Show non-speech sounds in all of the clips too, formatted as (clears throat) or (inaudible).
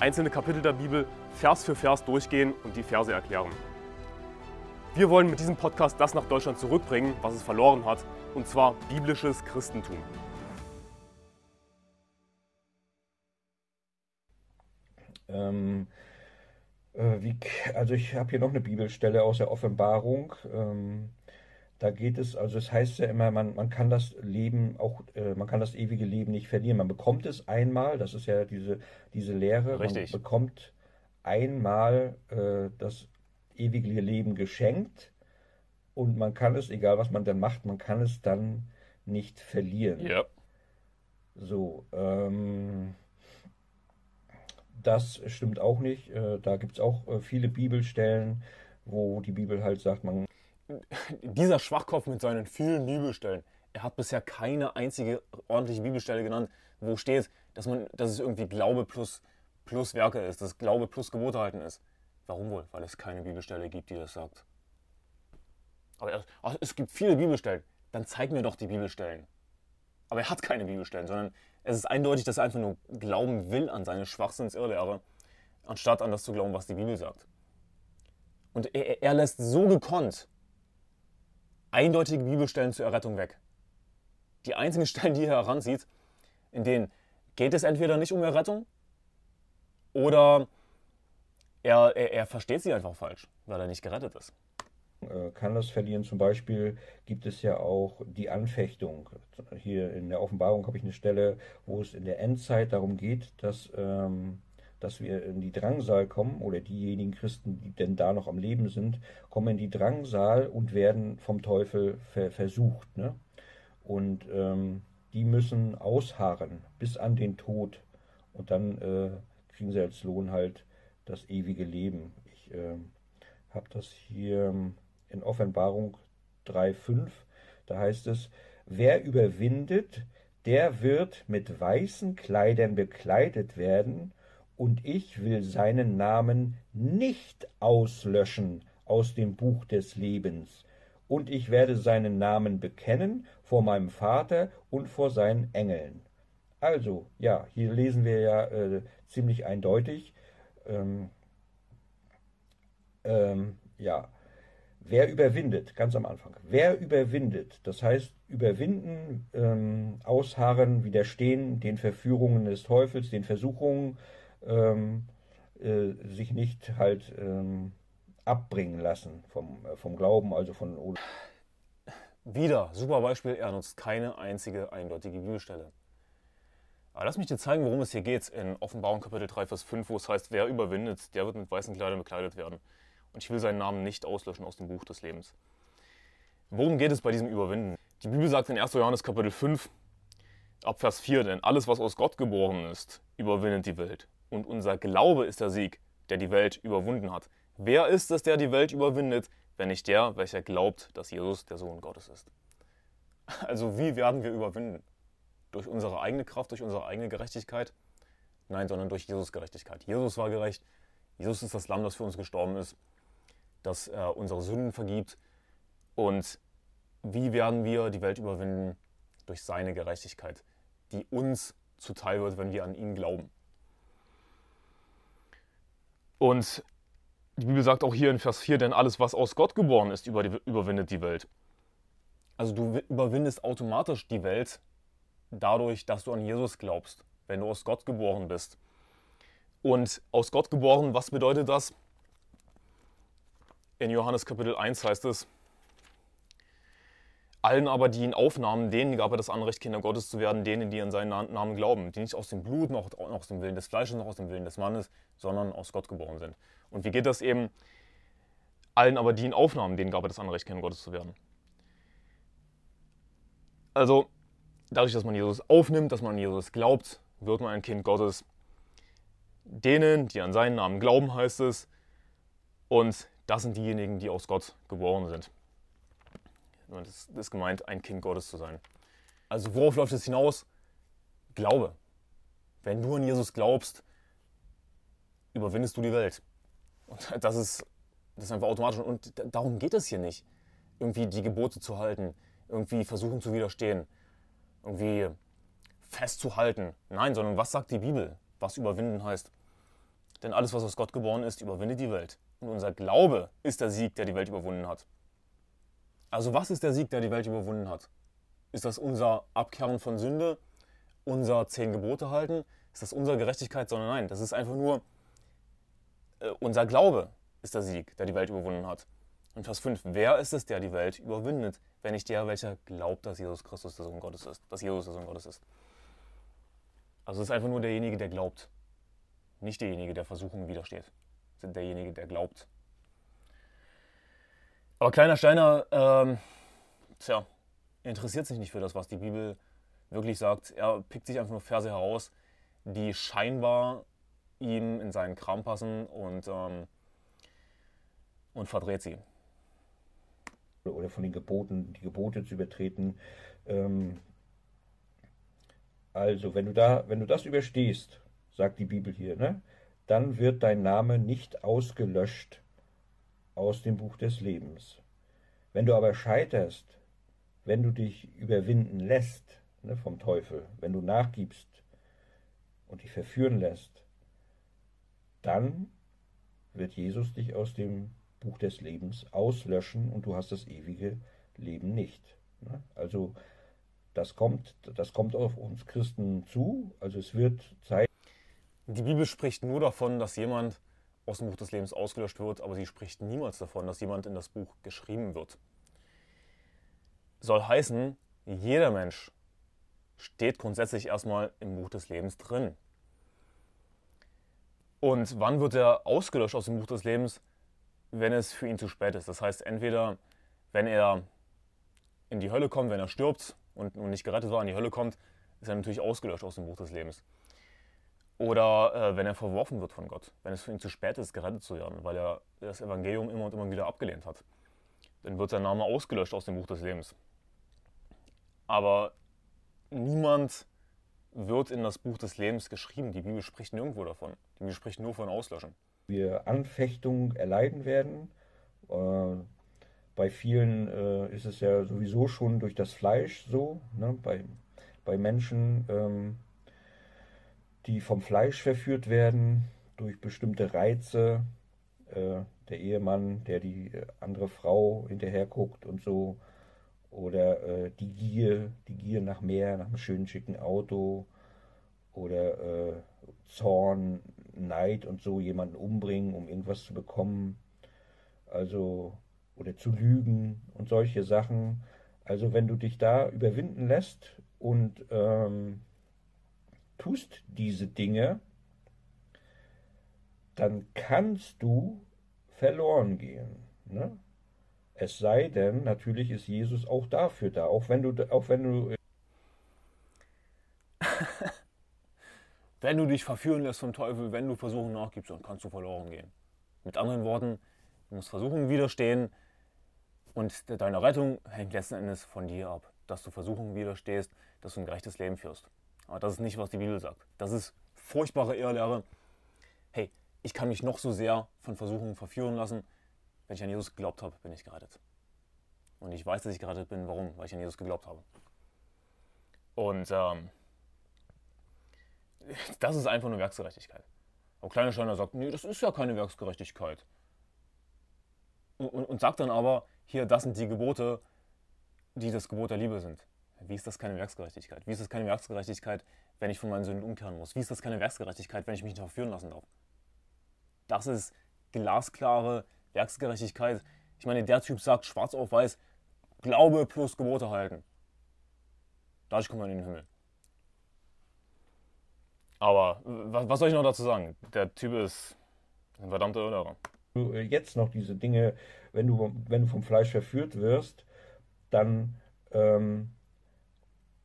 einzelne Kapitel der Bibel Vers für Vers durchgehen und die Verse erklären. Wir wollen mit diesem Podcast das nach Deutschland zurückbringen, was es verloren hat, und zwar biblisches Christentum. Ähm, äh, wie, also ich habe hier noch eine Bibelstelle aus der Offenbarung. Ähm, da geht es, also es heißt ja immer, man, man kann das Leben auch, äh, man kann das ewige Leben nicht verlieren. Man bekommt es einmal, das ist ja diese, diese Lehre, Richtig. man bekommt einmal äh, das ewige Leben geschenkt und man kann es, egal was man dann macht, man kann es dann nicht verlieren. Ja. So, ähm, das stimmt auch nicht. Äh, da gibt es auch äh, viele Bibelstellen, wo die Bibel halt sagt, man Dieser Schwachkopf mit seinen vielen Bibelstellen, er hat bisher keine einzige ordentliche Bibelstelle genannt, wo steht, dass, man, dass es irgendwie Glaube plus, plus Werke ist, dass Glaube plus Gebote halten ist. Warum wohl? Weil es keine Bibelstelle gibt, die das sagt. Aber er, ach, es gibt viele Bibelstellen. Dann zeig mir doch die Bibelstellen. Aber er hat keine Bibelstellen, sondern es ist eindeutig, dass er einfach nur glauben will an seine Schwachsinnsirrlehre, anstatt an das zu glauben, was die Bibel sagt. Und er, er lässt so gekonnt eindeutige Bibelstellen zur Errettung weg. Die einzigen Stellen, die er heranzieht, in denen geht es entweder nicht um Errettung oder er, er, er versteht sie einfach falsch, weil er nicht gerettet ist. äh, kann das verlieren. Zum Beispiel gibt es ja auch die Anfechtung. Hier in der Offenbarung habe ich eine Stelle, wo es in der Endzeit darum geht, dass, ähm, dass wir in die Drangsal kommen oder diejenigen Christen, die denn da noch am Leben sind, kommen in die Drangsal und werden vom Teufel ver versucht. Ne? Und ähm, die müssen ausharren bis an den Tod und dann äh, kriegen sie als Lohn halt das ewige Leben. Ich ähm, habe das hier in Offenbarung 3.5. Da heißt es, wer überwindet, der wird mit weißen Kleidern bekleidet werden, und ich will seinen Namen nicht auslöschen aus dem Buch des Lebens. Und ich werde seinen Namen bekennen vor meinem Vater und vor seinen Engeln. Also, ja, hier lesen wir ja äh, ziemlich eindeutig, ähm, ähm, ja, wer überwindet, ganz am Anfang, wer überwindet, das heißt überwinden, ähm, ausharren, widerstehen den Verführungen des Teufels, den Versuchungen, ähm, äh, sich nicht halt ähm, abbringen lassen vom, äh, vom Glauben, also von Wieder, super Beispiel, er nutzt keine einzige eindeutige Bibelstelle. Aber lass mich dir zeigen, worum es hier geht in Offenbarung Kapitel 3, Vers 5, wo es heißt, wer überwindet, der wird mit weißen Kleidern bekleidet werden. Und ich will seinen Namen nicht auslöschen aus dem Buch des Lebens. Worum geht es bei diesem Überwinden? Die Bibel sagt in 1. Johannes Kapitel 5, ab Vers 4, denn alles, was aus Gott geboren ist, überwindet die Welt. Und unser Glaube ist der Sieg, der die Welt überwunden hat. Wer ist es, der die Welt überwindet, wenn nicht der, welcher glaubt, dass Jesus der Sohn Gottes ist? Also wie werden wir überwinden? Durch unsere eigene Kraft, durch unsere eigene Gerechtigkeit? Nein, sondern durch Jesus Gerechtigkeit. Jesus war gerecht. Jesus ist das Lamm, das für uns gestorben ist, das äh, unsere Sünden vergibt. Und wie werden wir die Welt überwinden? Durch seine Gerechtigkeit, die uns zuteil wird, wenn wir an ihn glauben. Und die Bibel sagt auch hier in Vers 4, denn alles, was aus Gott geboren ist, überwindet die Welt. Also du überwindest automatisch die Welt dadurch, dass du an Jesus glaubst, wenn du aus Gott geboren bist. Und aus Gott geboren, was bedeutet das? In Johannes Kapitel 1 heißt es, allen aber, die ihn aufnahmen, denen gab er das Anrecht, Kinder Gottes zu werden, denen, die an seinen Namen glauben, die nicht aus dem Blut, noch, noch aus dem Willen des Fleisches, noch aus dem Willen des Mannes, sondern aus Gott geboren sind. Und wie geht das eben? Allen aber, die ihn aufnahmen, denen gab er das Anrecht, Kinder Gottes zu werden. Also, dadurch, dass man Jesus aufnimmt, dass man an Jesus glaubt, wird man ein Kind Gottes. Denen, die an seinen Namen glauben, heißt es, Und das sind diejenigen, die aus Gott geboren sind. Es ist gemeint, ein Kind Gottes zu sein. Also worauf läuft es hinaus? Glaube. Wenn du an Jesus glaubst, überwindest du die Welt. Und (laughs) das ist, das ist einfach automatisch. Und darum geht es hier nicht. Irgendwie die Gebote zu halten, irgendwie versuchen zu widerstehen, irgendwie festzuhalten. Nein, sondern was sagt die Bibel, was überwinden heißt? Denn alles, was aus Gott geboren ist, überwindet die Welt. Und unser Glaube ist der Sieg, der die Welt überwunden hat. Also was ist der Sieg, der die Welt überwunden hat? Ist das unser Abkehren von Sünde? Unser zehn Gebote halten? Ist das unsere Gerechtigkeit? Sondern nein, das ist einfach nur äh, unser Glaube ist der Sieg, der die Welt überwunden hat. Und Vers 5, wer ist es, der die Welt überwindet, wenn nicht der, welcher glaubt, dass Jesus Christus der Sohn Gottes ist, dass Jesus der Sohn Gottes ist. Also es ist einfach nur derjenige, der glaubt, nicht derjenige, der Versuchungen widersteht, derjenige, der glaubt. Aber kleiner Steiner, ähm, tja, interessiert sich nicht für das, was die Bibel wirklich sagt. Er pickt sich einfach nur Verse heraus, die scheinbar ihm in seinen Kram passen und, ähm, und verdreht sie. Oder von den Geboten, die Gebote zu übertreten. Ähm, also, wenn du, da, wenn du das überstehst, sagt die Bibel hier, ne, dann wird dein Name nicht ausgelöscht aus dem Buch des Lebens. Wenn du aber scheiterst, wenn du dich überwinden lässt ne, vom Teufel, wenn du nachgibst und dich verführen lässt, dann wird Jesus dich aus dem Buch des Lebens auslöschen und du hast das ewige Leben nicht. Ne? Also das kommt, das kommt auf uns Christen zu. Also es wird Zeit. Die Bibel spricht nur davon, dass jemand aus dem Buch des Lebens ausgelöscht wird, aber sie spricht niemals davon, dass jemand in das Buch geschrieben wird. Soll heißen, jeder Mensch steht grundsätzlich erstmal im Buch des Lebens drin. Und wann wird er ausgelöscht aus dem Buch des Lebens? Wenn es für ihn zu spät ist. Das heißt, entweder wenn er in die Hölle kommt, wenn er stirbt und, nicht gerettet war, in die Hölle kommt, ist er natürlich ausgelöscht aus dem Buch des Lebens. Oder äh, wenn er verworfen wird von Gott, wenn es für ihn zu spät ist, gerettet zu werden, weil er das Evangelium immer und immer wieder abgelehnt hat. Dann wird sein Name ausgelöscht aus dem Buch des Lebens. Aber niemand wird in das Buch des Lebens geschrieben. Die Bibel spricht nirgendwo davon. Die Bibel spricht nur von Auslöschen. Wir Anfechtung erleiden werden. Äh, bei vielen äh, ist es ja sowieso schon durch das Fleisch so. Ne? Bei, bei Menschen. Ähm, die vom Fleisch verführt werden durch bestimmte Reize. Äh, der Ehemann, der die äh, andere Frau hinterher guckt und so. Oder äh, die Gier, die Gier nach mehr, nach einem schönen schicken Auto. Oder äh, Zorn, Neid und so, jemanden umbringen, um irgendwas zu bekommen. Also, oder zu lügen und solche Sachen. Also, wenn du dich da überwinden lässt und ähm, tust diese Dinge, dann kannst du verloren gehen. Ne? Es sei denn, natürlich ist Jesus auch dafür da, auch wenn du, auch wenn du. (laughs) wenn du dich verführen lässt vom Teufel, wenn du Versuchen nachgibst, dann kannst du verloren gehen. Mit anderen Worten, du musst Versuchen widerstehen und deine Rettung hängt letzten Endes von dir ab, dass du Versuchen widerstehst, dass du ein gerechtes Leben führst. Aber das ist nicht, was die Bibel sagt. Das ist furchtbare Irrlehre. Hey, ich kann mich noch so sehr von Versuchungen verführen lassen. Wenn ich an Jesus geglaubt habe, bin ich gerettet. Und ich weiß, dass ich gerettet bin. Warum? Weil ich an Jesus geglaubt habe. Und ähm, das ist einfach nur Werksgerechtigkeit. Aber kleine Steiner sagt, nee, das ist ja keine Werksgerechtigkeit. Und, und, und sagt dann aber, hier, das sind die Gebote, die das Gebot der Liebe sind. Wie ist das keine Werksgerechtigkeit? Wie ist das keine Werksgerechtigkeit, wenn ich von meinen Sünden umkehren muss? Wie ist das keine Werksgerechtigkeit, wenn ich mich nicht verführen lassen darf? Das ist glasklare Werksgerechtigkeit. Ich meine, der Typ sagt schwarz auf weiß, Glaube plus Gebote halten. Dadurch kommt man in den Himmel. Aber was soll ich noch dazu sagen? Der Typ ist ein verdammter Irrlehrer. Äh, jetzt noch diese Dinge, wenn du, wenn du vom Fleisch verführt wirst, dann ähm,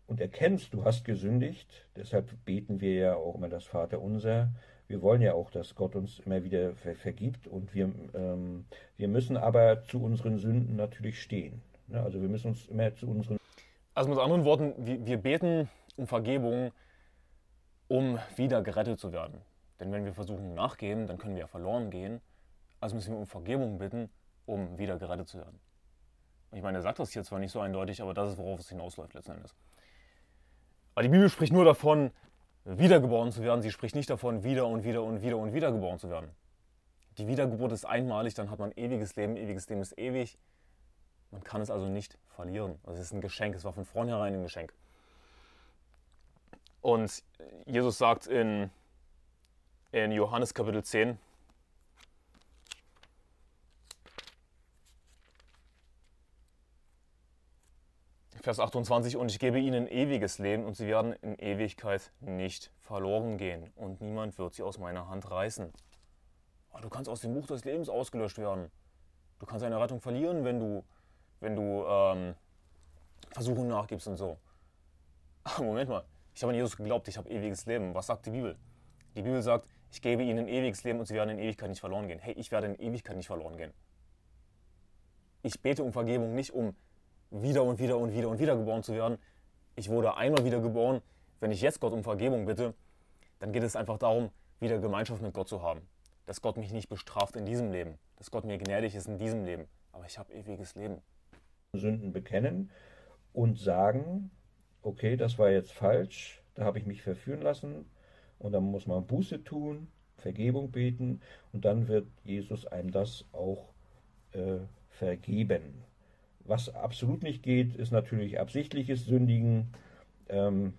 und erkennst, du hast gesündigt, deshalb beten wir ja auch immer das Vaterunser, wir wollen ja auch, dass Gott uns immer wieder ver vergibt und wir, ähm, wir müssen aber zu unseren Sünden natürlich stehen. Ne? Also wir müssen uns immer zu unseren. Also mit anderen Worten, wir, wir beten um Vergebung, um wieder gerettet zu werden. Denn wenn wir versuchen nachgeben, dann können wir ja verloren gehen. Also müssen wir um Vergebung bitten, um wieder gerettet zu werden. Ich meine, er sagt das hier zwar nicht so eindeutig, aber das ist, worauf es hinausläuft letzten Endes. Aber die Bibel spricht nur davon, wiedergeboren zu werden. Sie spricht nicht davon, wieder und wieder und wieder und wieder geboren zu werden. Die Wiedergeburt ist einmalig, dann hat man ewiges Leben. Ewiges Leben ist ewig. Man kann es also nicht verlieren. Also es ist ein Geschenk. Es war von vornherein ein Geschenk. Und Jesus sagt in, in Johannes Kapitel 10, Vers 28, und ich gebe ihnen ewiges Leben und sie werden in Ewigkeit nicht verloren gehen und niemand wird sie aus meiner Hand reißen. Aber du kannst aus dem Buch des Lebens ausgelöscht werden. Du kannst deine Rettung verlieren, wenn du, wenn du ähm, Versuchungen nachgibst und so. Aber Moment mal, ich habe an Jesus geglaubt, ich habe ewiges Leben. Was sagt die Bibel? Die Bibel sagt, ich gebe ihnen ewiges Leben und sie werden in Ewigkeit nicht verloren gehen. Hey, ich werde in Ewigkeit nicht verloren gehen. Ich bete um Vergebung nicht um wieder und wieder und wieder und wieder geboren zu werden. Ich wurde einmal wieder geboren. Wenn ich jetzt Gott um Vergebung bitte, dann geht es einfach darum, wieder Gemeinschaft mit Gott zu haben. Dass Gott mich nicht bestraft in diesem Leben, dass Gott mir gnädig ist in diesem Leben. Aber ich habe ewiges Leben. Sünden bekennen und sagen, okay, das war jetzt falsch, da habe ich mich verführen lassen und dann muss man Buße tun, Vergebung beten und dann wird Jesus einem das auch äh, vergeben. Was absolut nicht geht, ist natürlich absichtliches Sündigen. Ähm,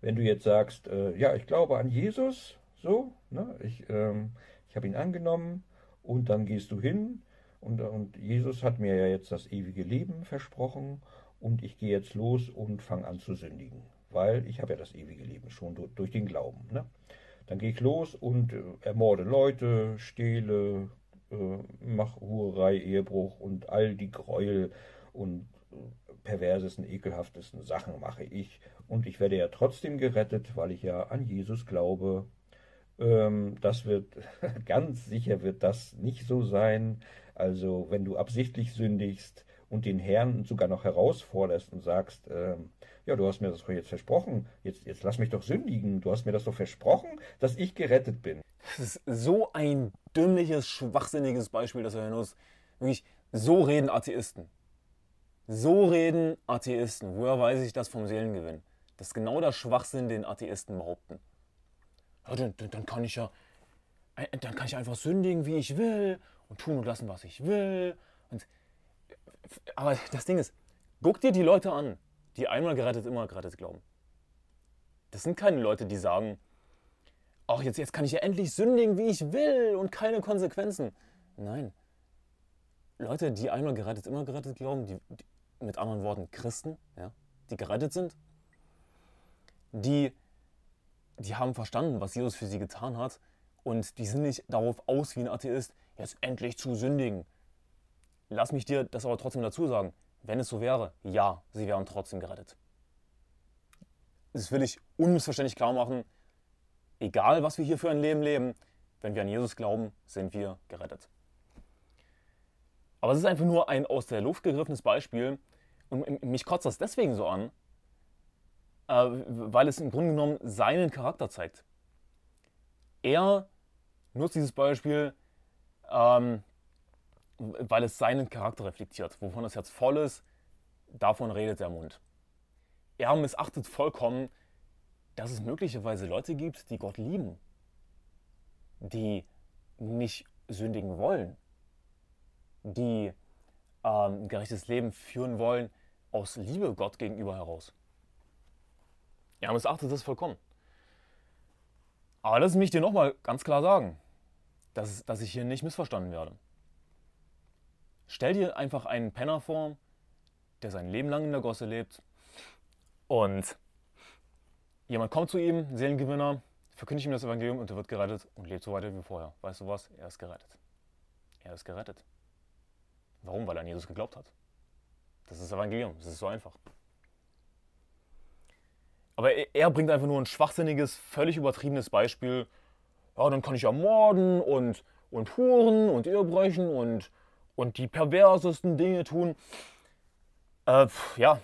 wenn du jetzt sagst, äh, ja, ich glaube an Jesus, so, ne, ich, ähm, ich habe ihn angenommen und dann gehst du hin und, und Jesus hat mir ja jetzt das ewige Leben versprochen und ich gehe jetzt los und fange an zu sündigen, weil ich habe ja das ewige Leben schon durch, durch den Glauben. Ne? Dann gehe ich los und äh, ermorde Leute, stehle, äh, mach Hurerei, Ehebruch und all die Gräuel und äh, perversesten, ekelhaftesten Sachen mache ich. Und ich werde ja trotzdem gerettet, weil ich ja an Jesus glaube. Ähm, das wird, (laughs) ganz sicher wird das nicht so sein. Also wenn du absichtlich sündigst und den Herrn sogar noch herausforderst und sagst, ähm, ja, du hast mir das doch jetzt versprochen, jetzt, jetzt lass mich doch sündigen, du hast mir das doch versprochen, dass ich gerettet bin. Das ist so ein dümmliches, schwachsinniges Beispiel, das wir hören muss. Wirklich, so reden Atheisten. So reden Atheisten. Woher weiß ich das vom Seelengewinn? Das ist genau der Schwachsinn, den Atheisten behaupten. Ja, dann, dann, kann ich ja, äh, dann kann ich einfach sündigen, wie ich will und tun und lassen, was ich will. Und, aber das Ding ist, guck dir die Leute an, die einmal gerettet, immer gerettet glauben. Das sind keine Leute, die sagen, ach, jetzt, jetzt kann ich ja endlich sündigen, wie ich will und keine Konsequenzen. Nein. Leute, die einmal gerettet, immer gerettet glauben, die, die mit anderen Worten Christen, ja, die gerettet sind, die, die haben verstanden, was Jesus für sie getan hat und die sind nicht darauf aus wie ein Atheist, jetzt endlich zu sündigen. Lass mich dir das aber trotzdem dazu sagen. Wenn es so wäre, ja, sie wären trotzdem gerettet. Das will ich unmissverständlich klar machen egal was wir hier für ein Leben leben, wenn wir an Jesus glauben, sind wir gerettet. Aber es ist einfach nur ein aus der Luft gegriffenes Beispiel und mich kotzt das deswegen so an, äh, weil es im Grunde genommen seinen Charakter zeigt. Er nutzt dieses Beispiel, ähm, weil es seinen Charakter reflektiert. Wovon das Herz voll ist, davon redet der Mund. Er missachtet vollkommen dass es möglicherweise Leute gibt, die Gott lieben, die nicht sündigen wollen, die ähm, ein gerechtes Leben führen wollen aus Liebe Gott gegenüber heraus. Ja, missachtet das vollkommen. Aber lass mich dir nochmal ganz klar sagen, dass, dass ich hier nicht missverstanden werde. Stell dir einfach einen Penner vor, der sein Leben lang in der Gosse lebt und Jemand kommt zu ihm, Seelengewinner, verkündigt ihm das Evangelium und er wird gerettet und lebt so weiter wie vorher. Weißt du was? Er ist gerettet. Er ist gerettet. Warum? Weil er an Jesus geglaubt hat. Das ist das Evangelium. Das ist so einfach. Aber er bringt einfach nur ein schwachsinniges, völlig übertriebenes Beispiel, ja, dann kann ich ja morden und, und huren und Ehebrechen und, und die perversesten Dinge tun. Äh, ja,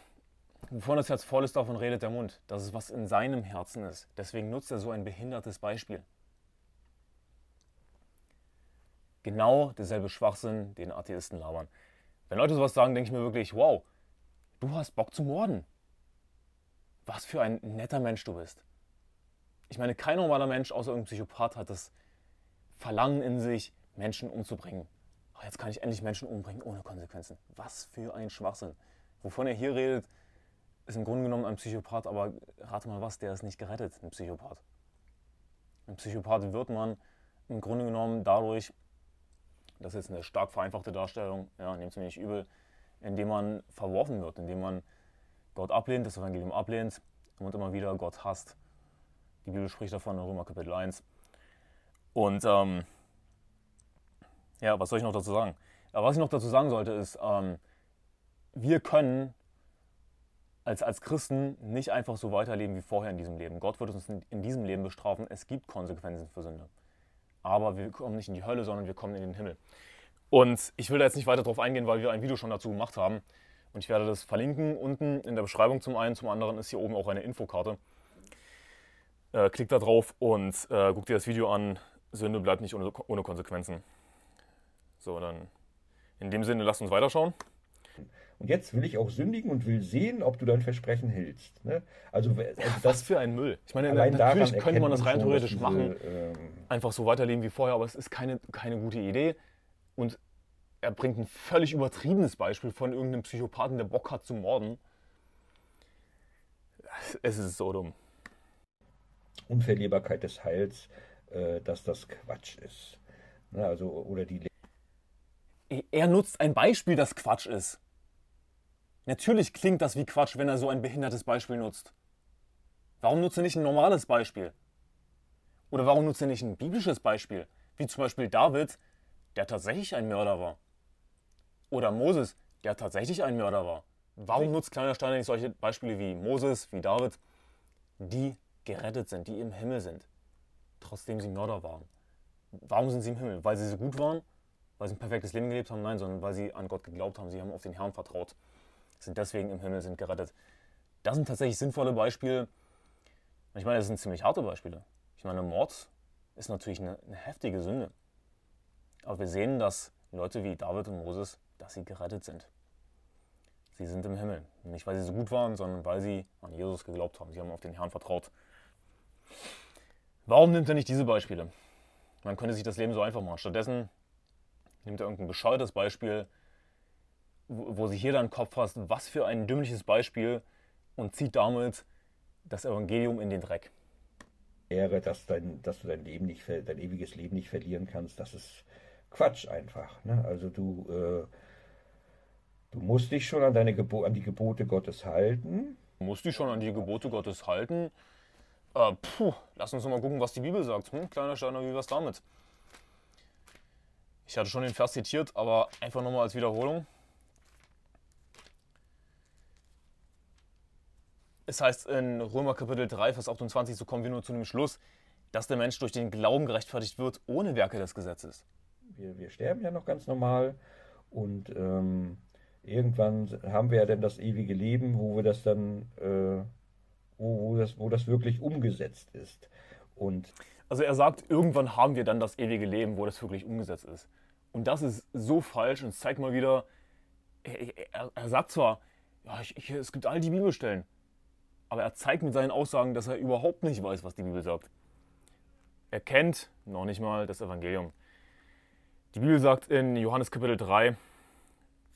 wovon das Herz voll ist, davon redet der Mund. Das ist, was in seinem Herzen ist. Deswegen nutzt er so ein behindertes Beispiel. Genau derselbe Schwachsinn, den Atheisten labern. Wenn Leute sowas sagen, denke ich mir wirklich, wow, du hast Bock zu morden. Was für ein netter Mensch du bist. Ich meine, kein normaler Mensch außer irgendein Psychopath hat das Verlangen in sich, Menschen umzubringen. Oh, jetzt kann ich endlich Menschen umbringen ohne Konsequenzen. Was für ein Schwachsinn. Wovon er hier redet, ist im Grunde genommen ein Psychopath, aber rate mal was, der ist nicht gerettet, ein Psychopath. Ein Psychopath wird man im Grunde genommen dadurch, das ist jetzt eine stark vereinfachte Darstellung, ja, nehmt es mir nicht übel, indem man verworfen wird, indem man Gott ablehnt, das Evangelium ablehnt und immer wieder Gott hasst. Die Bibel spricht davon in Römer Kapitel 1. Und ähm, ja, was soll ich noch dazu sagen? Aber was ich noch dazu sagen sollte, ist, ähm, wir können als, als Christen nicht einfach so weiterleben wie vorher in diesem Leben. Gott wird uns in diesem Leben bestrafen. Es gibt Konsequenzen für Sünde. Aber wir kommen nicht in die Hölle, sondern wir kommen in den Himmel. Und ich will da jetzt nicht weiter drauf eingehen, weil wir ein Video schon dazu gemacht haben. Und ich werde das verlinken unten in der Beschreibung zum einen. Zum anderen ist hier oben auch eine Infokarte. Äh, klickt da drauf und äh, guckt dir das Video an. Sünde bleibt nicht ohne, ohne Konsequenzen. So, dann in dem Sinne, lasst uns weiterschauen. Und jetzt will ich auch sündigen und will sehen, ob du dein Versprechen hältst. Ne? Also, also das, Was für ein Müll. Ich meine, natürlich könnte man das rein theoretisch machen, ähm, einfach so weiterleben wie vorher, aber es ist keine, keine gute Idee. Und er bringt ein völlig übertriebenes Beispiel von irgendeinem Psychopathen, der Bock hat zu morden. Es ist so dumm. Unverlierbarkeit des Heils, äh, dass das Quatsch ist. Ne, also, oder die er nutzt ein Beispiel, das Quatsch ist. Natürlich klingt das wie Quatsch, wenn er so ein behindertes Beispiel nutzt. Warum nutzt er nicht ein normales Beispiel? Oder warum nutzt er nicht ein biblisches Beispiel? Wie zum Beispiel David, der tatsächlich ein Mörder war. Oder Moses, der tatsächlich ein Mörder war. Warum nutzt Kleiner Steiner nicht solche Beispiele wie Moses, wie David, die gerettet sind, die im Himmel sind, trotzdem sie Mörder waren? Warum sind sie im Himmel? Weil sie so gut waren? Weil sie ein perfektes Leben gelebt haben? Nein, sondern weil sie an Gott geglaubt haben. Sie haben auf den Herrn vertraut, sind deswegen im Himmel, sind gerettet. Das sind tatsächlich sinnvolle Beispiele. Ich meine, das sind ziemlich harte Beispiele. Ich meine, Mord ist natürlich eine, eine heftige Sünde. Aber wir sehen, dass Leute wie David und Moses dass sie gerettet sind. Sie sind im Himmel. Nicht, weil sie so gut waren, sondern weil sie an Jesus geglaubt haben. Sie haben auf den Herrn vertraut. Warum nimmt er nicht diese Beispiele? Man könnte sich das Leben so einfach machen. Stattdessen nimmt er irgendein bescheuertes Beispiel, wo sich jeder in den Kopf fasst, was für ein dümmliches Beispiel und zieht damit das Evangelium in den Dreck. Ehre, dass, dein, dass du dein Leben nicht, dein ewiges Leben nicht verlieren kannst, das ist Quatsch einfach. Ne? Also du äh, Du musst dich schon an, deine Gebo an die Gebote Gottes halten. Du musst dich schon an die Gebote Gottes halten. Äh, puh, lass uns mal gucken, was die Bibel sagt. Hm, kleiner Steiner, wie wär's damit? Ich hatte schon den Vers zitiert, aber einfach nochmal als Wiederholung. Es heißt in Römer Kapitel 3, Vers 28, so kommen wir nur zu dem Schluss, dass der Mensch durch den Glauben gerechtfertigt wird, ohne Werke des Gesetzes. Wir, wir sterben ja noch ganz normal und ähm, irgendwann haben wir ja dann das ewige Leben, wo wir das dann, äh, wo, wo, das, wo das wirklich umgesetzt ist. Und also er sagt, irgendwann haben wir dann das ewige Leben, wo das wirklich umgesetzt ist. Und das ist so falsch und zeigt mal wieder, er, er, er sagt zwar, ja, ich, ich, es gibt all die Bibelstellen, aber er zeigt mit seinen Aussagen, dass er überhaupt nicht weiß, was die Bibel sagt. Er kennt noch nicht mal das Evangelium. Die Bibel sagt in Johannes Kapitel 3,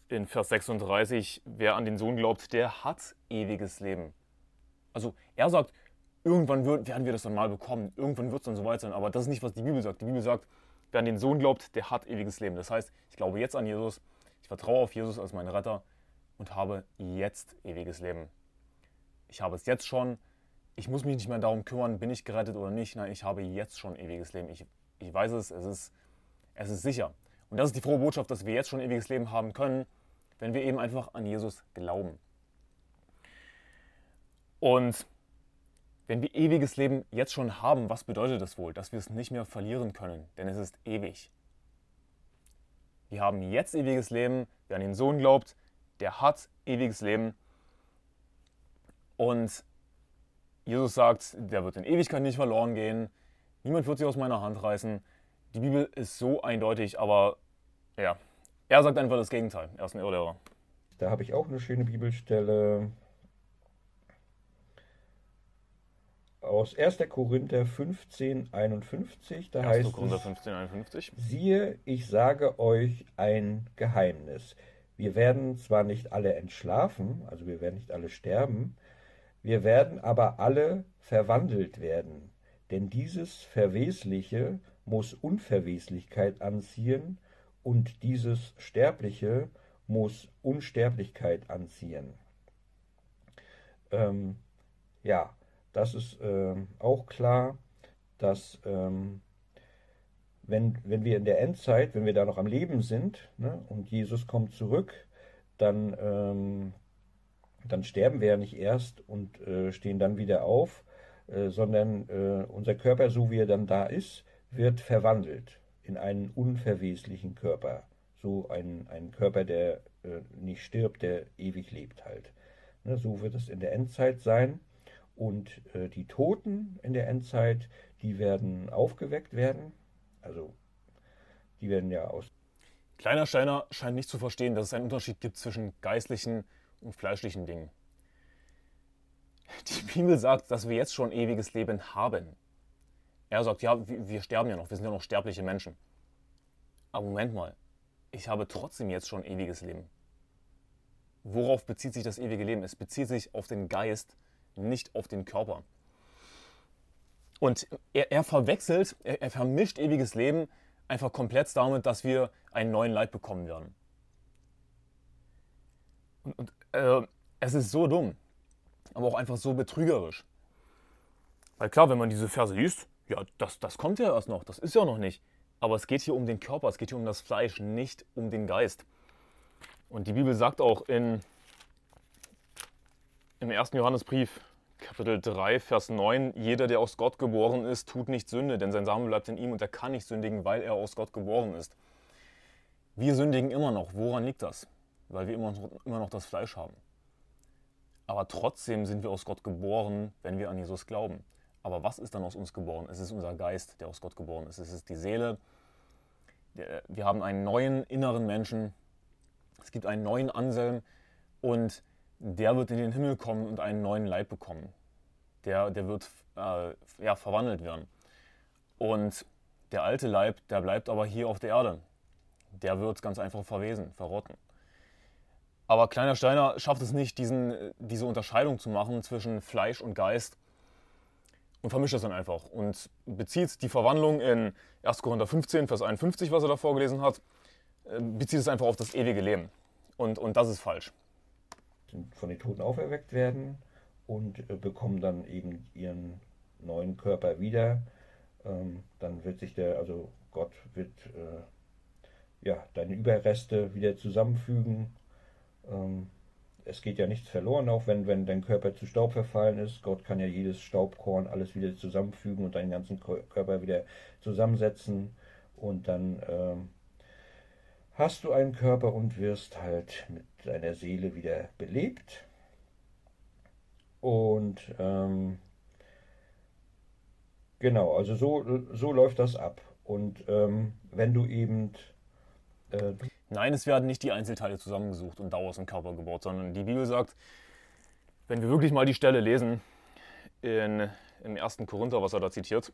in Vers 36, wer an den Sohn glaubt, der hat ewiges Leben. Also er sagt, irgendwann werden wir das dann mal bekommen, irgendwann wird es dann soweit sein, aber das ist nicht, was die Bibel sagt. Die Bibel sagt, wer an den Sohn glaubt, der hat ewiges Leben. Das heißt, ich glaube jetzt an Jesus, ich vertraue auf Jesus als meinen Retter und habe jetzt ewiges Leben. Ich habe es jetzt schon, ich muss mich nicht mehr darum kümmern, bin ich gerettet oder nicht. Nein, ich habe jetzt schon ewiges Leben. Ich, ich weiß es, es ist, es ist sicher. Und das ist die frohe Botschaft, dass wir jetzt schon ewiges Leben haben können, wenn wir eben einfach an Jesus glauben. Und wenn wir ewiges Leben jetzt schon haben, was bedeutet das wohl? Dass wir es nicht mehr verlieren können, denn es ist ewig. Wir haben jetzt ewiges Leben, wer an den Sohn glaubt, der hat ewiges Leben. Und Jesus sagt, der wird in Ewigkeit nicht verloren gehen, niemand wird sie aus meiner Hand reißen. Die Bibel ist so eindeutig, aber ja, er sagt einfach das Gegenteil. Er ist ein Irrlehrer. Da habe ich auch eine schöne Bibelstelle. aus 1. Korinther 15, 51. Da 1. heißt Korinther 15, 51. Siehe, ich sage euch ein Geheimnis. Wir werden zwar nicht alle entschlafen, also wir werden nicht alle sterben, wir werden aber alle verwandelt werden. Denn dieses Verwesliche muss Unverweslichkeit anziehen und dieses Sterbliche muss Unsterblichkeit anziehen. Ähm, ja, das ist ähm, auch klar, dass ähm, wenn, wenn wir in der Endzeit, wenn wir da noch am Leben sind ne, und Jesus kommt zurück, dann, ähm, dann sterben wir ja nicht erst und äh, stehen dann wieder auf, äh, sondern äh, unser Körper, so wie er dann da ist, wird verwandelt in einen unverweslichen Körper. So ein, ein Körper, der äh, nicht stirbt, der ewig lebt halt. Ne, so wird es in der Endzeit sein. Und äh, die Toten in der Endzeit, die werden aufgeweckt werden. Also die werden ja aus. Kleiner Steiner scheint nicht zu verstehen, dass es einen Unterschied gibt zwischen geistlichen und fleischlichen Dingen. Die Bibel sagt, dass wir jetzt schon ewiges Leben haben. Er sagt, ja, wir sterben ja noch, wir sind ja noch sterbliche Menschen. Aber Moment mal, ich habe trotzdem jetzt schon ewiges Leben. Worauf bezieht sich das ewige Leben? Es bezieht sich auf den Geist, nicht auf den Körper. Und er, er verwechselt, er, er, vermischt ewiges Leben einfach komplett damit, dass wir einen neuen Leib bekommen werden. Und, und äh, es ist so dumm, aber auch einfach so betrügerisch. Weil klar, wenn man diese Verse liest, ja, das, das kommt ja erst noch, das ist ja noch nicht. Aber es geht hier um den Körper, es geht hier um das Fleisch, nicht um den Geist. Und die Bibel sagt auch in im 1. Johannesbrief, Kapitel 3, Vers 9, jeder, der aus Gott geboren ist, tut nicht Sünde, denn sein Samen bleibt in ihm und er kann nicht sündigen, weil er aus Gott geboren ist. Wir sündigen immer noch. Woran liegt das? Weil wir immer noch, immer noch das Fleisch haben. Aber trotzdem sind wir aus Gott geboren, wenn wir an Jesus glauben. Aber was ist dann aus uns geboren? Es ist unser Geist, der aus Gott geboren ist. Es ist die Seele. Wir haben einen neuen inneren Menschen. Es gibt einen neuen Anselm. Und der wird in den Himmel kommen und einen neuen Leib bekommen. Der, der wird äh, ja, verwandelt werden. Und der alte Leib, der bleibt aber hier auf der Erde. Der wird ganz einfach verwesen, verrotten. Aber Kleiner Steiner schafft es nicht, diesen, diese Unterscheidung zu machen zwischen Fleisch und Geist und vermischt das dann einfach und bezieht die Verwandlung in 1. Korinther 15, Vers 51, was er da vorgelesen hat, äh, bezieht es einfach auf das ewige Leben. Und, und das ist falsch von den Toten auferweckt werden und äh, bekommen dann eben ihren neuen Körper wieder. Ähm, dann wird sich der, also Gott wird äh, ja deine Überreste wieder zusammenfügen. Ähm, es geht ja nichts verloren, auch wenn, wenn dein Körper zu Staub verfallen ist. Gott kann ja jedes Staubkorn alles wieder zusammenfügen und deinen ganzen Körper wieder zusammensetzen. Und dann ähm, hast du einen Körper und wirst halt mit deiner Seele wieder belebt. Und ähm, genau, also so, so läuft das ab. Und ähm, wenn du eben... Äh, Nein, es werden nicht die Einzelteile zusammengesucht und daraus ein Körper gebaut, sondern die Bibel sagt, wenn wir wirklich mal die Stelle lesen, in, im 1. Korinther, was er da zitiert,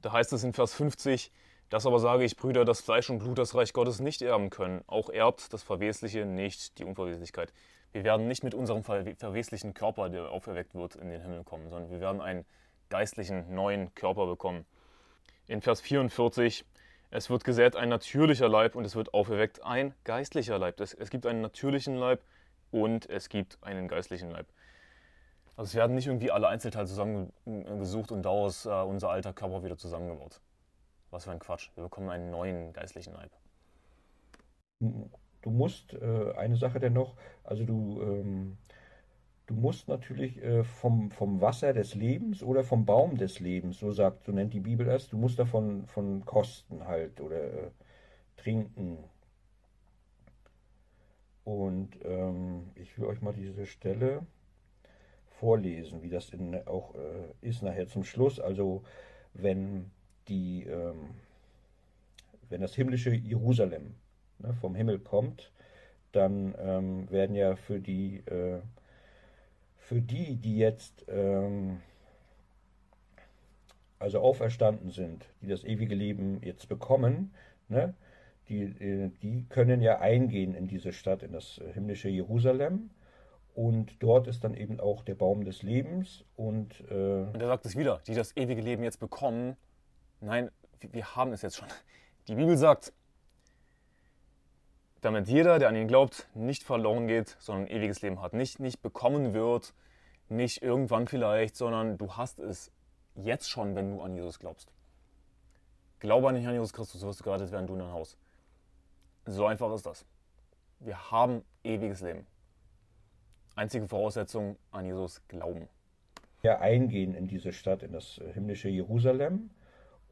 da heißt es in Vers 50, das aber sage ich, Brüder, dass Fleisch und Blut das Reich Gottes nicht erben können. Auch erbt das Verwesliche nicht die Unverweslichkeit. Wir werden nicht mit unserem verweslichen Körper, der auferweckt wird, in den Himmel kommen, sondern wir werden einen geistlichen neuen Körper bekommen. In Vers 44, es wird gesät ein natürlicher Leib und es wird auferweckt ein geistlicher Leib. Es, es gibt einen natürlichen Leib und es gibt einen geistlichen Leib. Also es werden nicht irgendwie alle Einzelteile zusammengesucht und daraus äh, unser alter Körper wieder zusammengebaut. Was für ein Quatsch. Wir bekommen einen neuen geistlichen Leib. Du musst äh, eine Sache dennoch, also du, ähm, du musst natürlich äh, vom, vom Wasser des Lebens oder vom Baum des Lebens, so sagt, so nennt die Bibel es, du musst davon von kosten halt oder äh, trinken. Und ähm, ich will euch mal diese Stelle vorlesen, wie das in, auch äh, ist nachher zum Schluss. Also wenn die, ähm, wenn das himmlische Jerusalem ne, vom Himmel kommt, dann ähm, werden ja für die, äh, für die, die jetzt ähm, also auferstanden sind, die das ewige Leben jetzt bekommen, ne, die, äh, die können ja eingehen in diese Stadt, in das himmlische Jerusalem. Und dort ist dann eben auch der Baum des Lebens. Und, äh und er sagt es wieder, die das ewige Leben jetzt bekommen. Nein, wir haben es jetzt schon. Die Bibel sagt, damit jeder, der an ihn glaubt, nicht verloren geht, sondern ein ewiges Leben hat. Nicht, nicht bekommen wird, nicht irgendwann vielleicht, sondern du hast es jetzt schon, wenn du an Jesus glaubst. Glaube an den Herrn Jesus Christus, wirst du gerettet werden, du in dein Haus. So einfach ist das. Wir haben ewiges Leben. Einzige Voraussetzung an Jesus glauben. Ja, eingehen in diese Stadt, in das himmlische Jerusalem.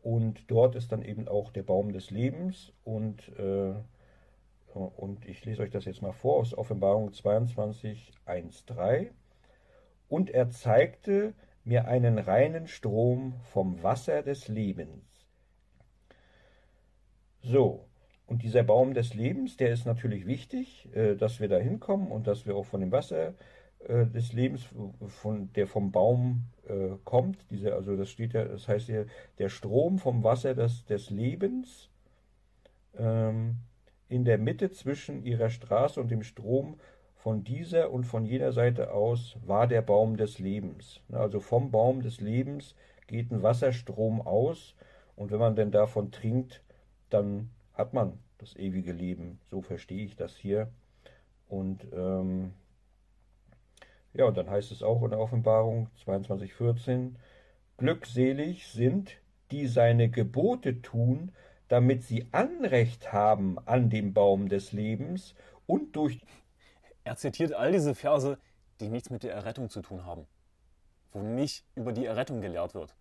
Und dort ist dann eben auch der Baum des Lebens und äh, und ich lese euch das jetzt mal vor aus Offenbarung 22, 1, 3. Und er zeigte mir einen reinen Strom vom Wasser des Lebens. So, und dieser Baum des Lebens, der ist natürlich wichtig, äh, dass wir da hinkommen und dass wir auch von dem Wasser äh, des Lebens, von, der vom Baum äh, kommt, diese, also das steht ja, das heißt ja, der Strom vom Wasser des, des Lebens, ähm, in der Mitte zwischen ihrer Straße und dem Strom von dieser und von jener Seite aus war der Baum des Lebens. Also vom Baum des Lebens geht ein Wasserstrom aus und wenn man denn davon trinkt, dann hat man das ewige Leben. So verstehe ich das hier. Und ähm, ja, und dann heißt es auch in der Offenbarung 22,14, glückselig sind, die seine Gebote tun damit sie Anrecht haben an dem Baum des Lebens und durch. Er zitiert all diese Verse, die nichts mit der Errettung zu tun haben, wo nicht über die Errettung gelehrt wird.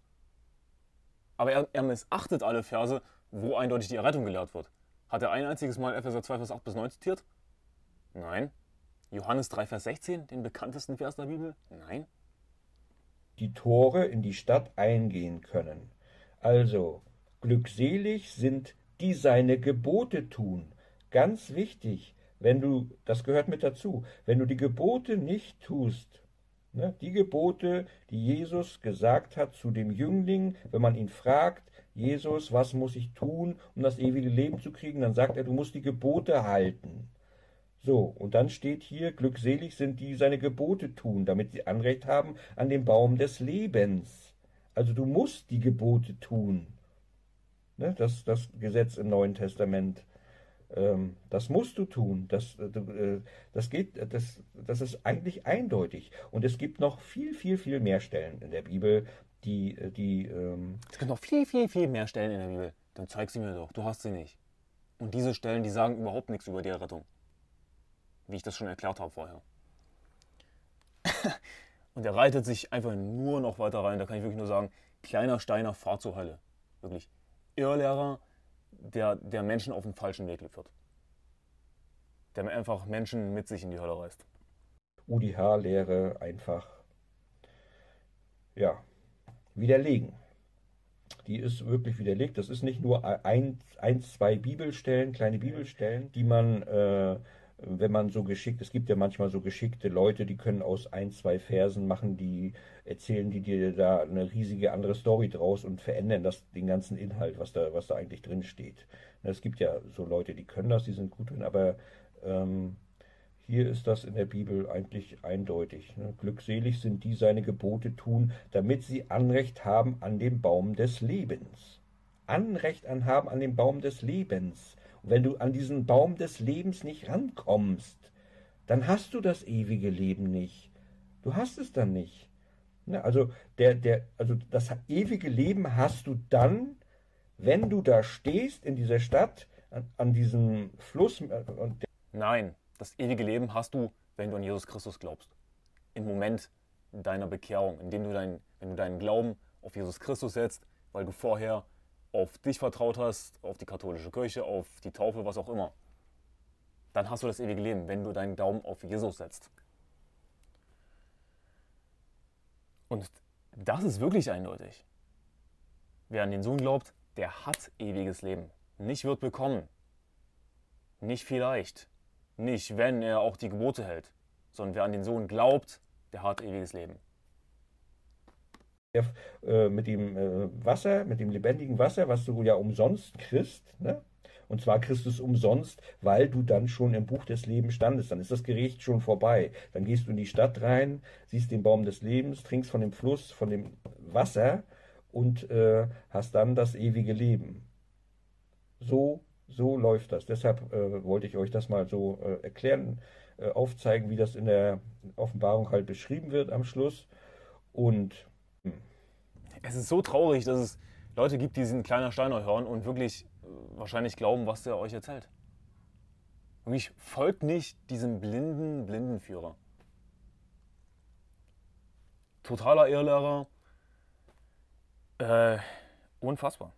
Aber er, er missachtet alle Verse, wo eindeutig die Errettung gelehrt wird. Hat er ein einziges Mal Epheser 2, Vers 8 bis 9 zitiert? Nein. Johannes 3, Vers 16, den bekanntesten Vers der Bibel? Nein. Die Tore in die Stadt eingehen können. Also, Glückselig sind, die seine Gebote tun. Ganz wichtig, wenn du, das gehört mit dazu, wenn du die Gebote nicht tust, ne, die Gebote, die Jesus gesagt hat zu dem Jüngling, wenn man ihn fragt, Jesus, was muss ich tun, um das ewige Leben zu kriegen, dann sagt er, du musst die Gebote halten. So, und dann steht hier, glückselig sind die seine Gebote tun, damit sie Anrecht haben an dem Baum des Lebens. Also du musst die Gebote tun. Ne? Das, das Gesetz im Neuen Testament. Ähm, das musst du tun. Das, äh, äh, das geht, das, das ist eigentlich eindeutig. Und es gibt noch viel, viel, viel mehr Stellen in der Bibel, die, äh, die. Ähm es gibt noch viel, viel, viel mehr Stellen in der Bibel. Dann zeig sie mir doch. Du hast sie nicht. Und diese Stellen, die sagen überhaupt nichts über die Errettung. Wie ich das schon erklärt habe vorher. (laughs) Und er reitet sich einfach nur noch weiter rein. Da kann ich wirklich nur sagen, kleiner Steiner, fahr zur Hölle. Wirklich. Irrlehrer, der, der Menschen auf den falschen Weg führt. Der einfach Menschen mit sich in die Hölle reißt. UDH-Lehre einfach, ja, widerlegen. Die ist wirklich widerlegt. Das ist nicht nur ein, ein zwei Bibelstellen, kleine Bibelstellen, die man äh, wenn man so geschickt, es gibt ja manchmal so geschickte Leute, die können aus ein, zwei Versen machen, die erzählen die dir da eine riesige andere Story draus und verändern das den ganzen Inhalt, was da, was da eigentlich drin steht. Es gibt ja so Leute, die können das, die sind gut drin, aber ähm, hier ist das in der Bibel eigentlich eindeutig. Ne? Glückselig sind die seine Gebote tun, damit sie Anrecht haben an dem Baum des Lebens. Anrecht an haben an dem Baum des Lebens. Und wenn du an diesen Baum des Lebens nicht rankommst, dann hast du das ewige Leben nicht. Du hast es dann nicht. Ne, also, der, der, also das ewige Leben hast du dann, wenn du da stehst in dieser Stadt, an, an diesem Fluss. Äh, Nein, das ewige Leben hast du, wenn du an Jesus Christus glaubst. im Moment deiner Bekehrung, indem du dein, wenn du deinen Glauben auf Jesus Christus setzt, weil du vorher auf dich vertraut hast, auf die katholische Kirche, auf die Taufe, was auch immer. Dann hast du das ewige Leben, wenn du deinen Glauben auf Jesus setzt. Und das ist wirklich eindeutig. Wer an den Sohn glaubt, der hat ewiges Leben. Nicht wird bekommen. Nicht vielleicht. Nicht, wenn er auch die Gebote hält. Sondern wer an den Sohn glaubt, der hat ewiges Leben. Äh, mit dem äh, Wasser, mit dem lebendigen Wasser, was du ja umsonst kriegst, ne? Und zwar kriegst du es umsonst, weil du dann schon im Buch des Lebens standest. Dann ist das Gericht schon vorbei. Dann gehst du in die Stadt rein, siehst den Baum des Lebens, trinkst von dem Fluss, von dem Wasser und äh, hast dann das ewige Leben. So, so läuft das. Deshalb äh, wollte ich euch das mal so äh, erklären, äh, aufzeigen, wie das in der Offenbarung halt beschrieben wird am Schluss. Und. Es ist so traurig, dass es Leute gibt, die diesen kleiner Steiner hören und wirklich wahrscheinlich glauben, was der euch erzählt. Und ich folgt nicht diesem blinden Blindenführer. Totaler Irrlehrer. Äh, unfassbar.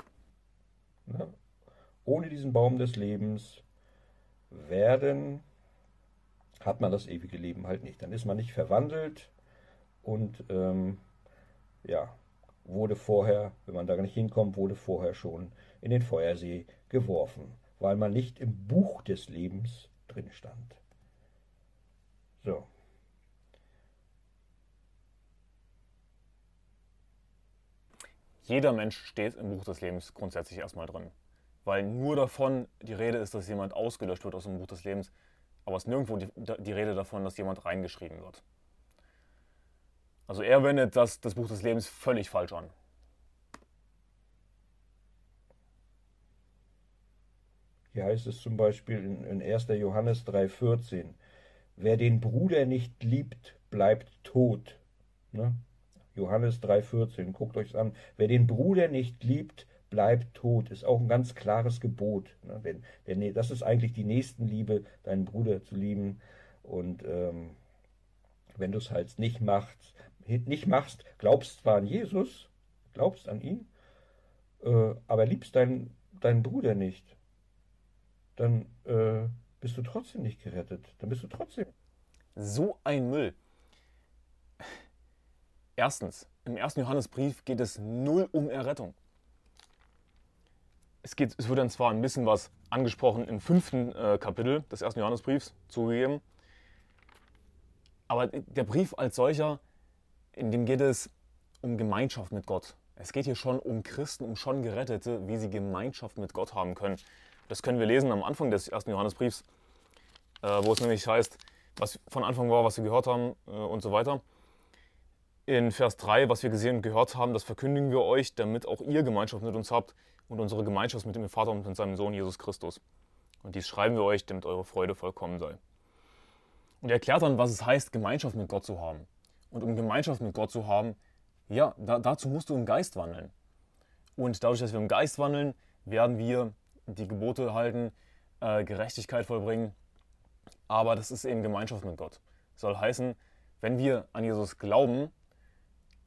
Ja. Ohne diesen Baum des Lebens werden, hat man das ewige Leben halt nicht. Dann ist man nicht verwandelt und ähm, ja, wurde vorher, wenn man da nicht hinkommt, wurde vorher schon in den Feuersee geworfen, weil man nicht im Buch des Lebens drin stand. So. Jeder Mensch steht im Buch des Lebens grundsätzlich erstmal drin. Weil nur davon die Rede ist, dass jemand ausgelöscht wird aus dem Buch des Lebens, aber es ist nirgendwo die, die Rede davon, dass jemand reingeschrieben wird. Also er wendet das, das Buch des Lebens völlig falsch an. Hier heißt es zum Beispiel in, in 1. Johannes 3,14: Wer den Bruder nicht liebt, bleibt tot. Ne? Johannes 3,14, guckt euch an. Wer den Bruder nicht liebt, bleibt tot. Ist auch ein ganz klares Gebot. Ne? Denn, denn das ist eigentlich die Nächstenliebe, deinen Bruder zu lieben. Und ähm, wenn du es halt nicht machst, nicht machst, glaubst zwar an Jesus, glaubst an ihn, äh, aber liebst deinen, deinen Bruder nicht, dann äh, bist du trotzdem nicht gerettet. Dann bist du trotzdem. So ein Müll. Erstens, im ersten Johannesbrief geht es null um Errettung. Es, geht, es wird dann zwar ein bisschen was angesprochen im fünften äh, Kapitel des ersten Johannesbriefs zugegeben, aber der Brief als solcher, in dem geht es um Gemeinschaft mit Gott. Es geht hier schon um Christen, um schon Gerettete, wie sie Gemeinschaft mit Gott haben können. Das können wir lesen am Anfang des ersten Johannesbriefs, äh, wo es nämlich heißt, was von Anfang war, was wir gehört haben äh, und so weiter. In Vers 3, was wir gesehen und gehört haben, das verkündigen wir euch, damit auch ihr Gemeinschaft mit uns habt und unsere Gemeinschaft mit dem Vater und mit seinem Sohn Jesus Christus. Und dies schreiben wir euch, damit eure Freude vollkommen sei. Und er erklärt dann, was es heißt, Gemeinschaft mit Gott zu haben. Und um Gemeinschaft mit Gott zu haben, ja, da, dazu musst du im Geist wandeln. Und dadurch, dass wir im Geist wandeln, werden wir die Gebote halten, äh, Gerechtigkeit vollbringen. Aber das ist eben Gemeinschaft mit Gott. soll heißen, wenn wir an Jesus glauben,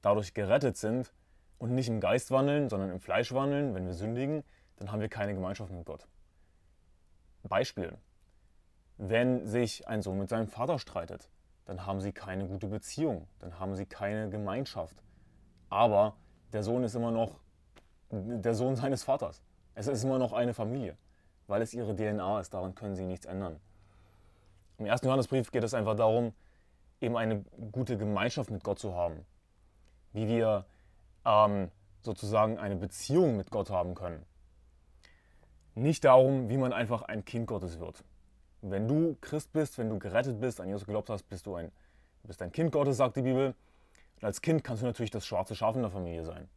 dadurch gerettet sind und nicht im Geist wandeln, sondern im Fleisch wandeln, wenn wir sündigen, dann haben wir keine Gemeinschaft mit Gott. Beispiel. Wenn sich ein Sohn mit seinem Vater streitet, dann haben sie keine gute Beziehung, dann haben sie keine Gemeinschaft. Aber der Sohn ist immer noch der Sohn seines Vaters. Es ist immer noch eine Familie, weil es ihre DNA ist. Daran können sie nichts ändern. Im ersten Johannesbrief geht es einfach darum, eben eine gute Gemeinschaft mit Gott zu haben. Wie wir ähm, sozusagen eine Beziehung mit Gott haben können. Nicht darum, wie man einfach ein Kind Gottes wird. Wenn du Christ bist, wenn du gerettet bist, an Jesus geglaubt hast, bist du ein, bist ein Kind Gottes, sagt die Bibel. Und als Kind kannst du natürlich das schwarze Schaf in der Familie sein.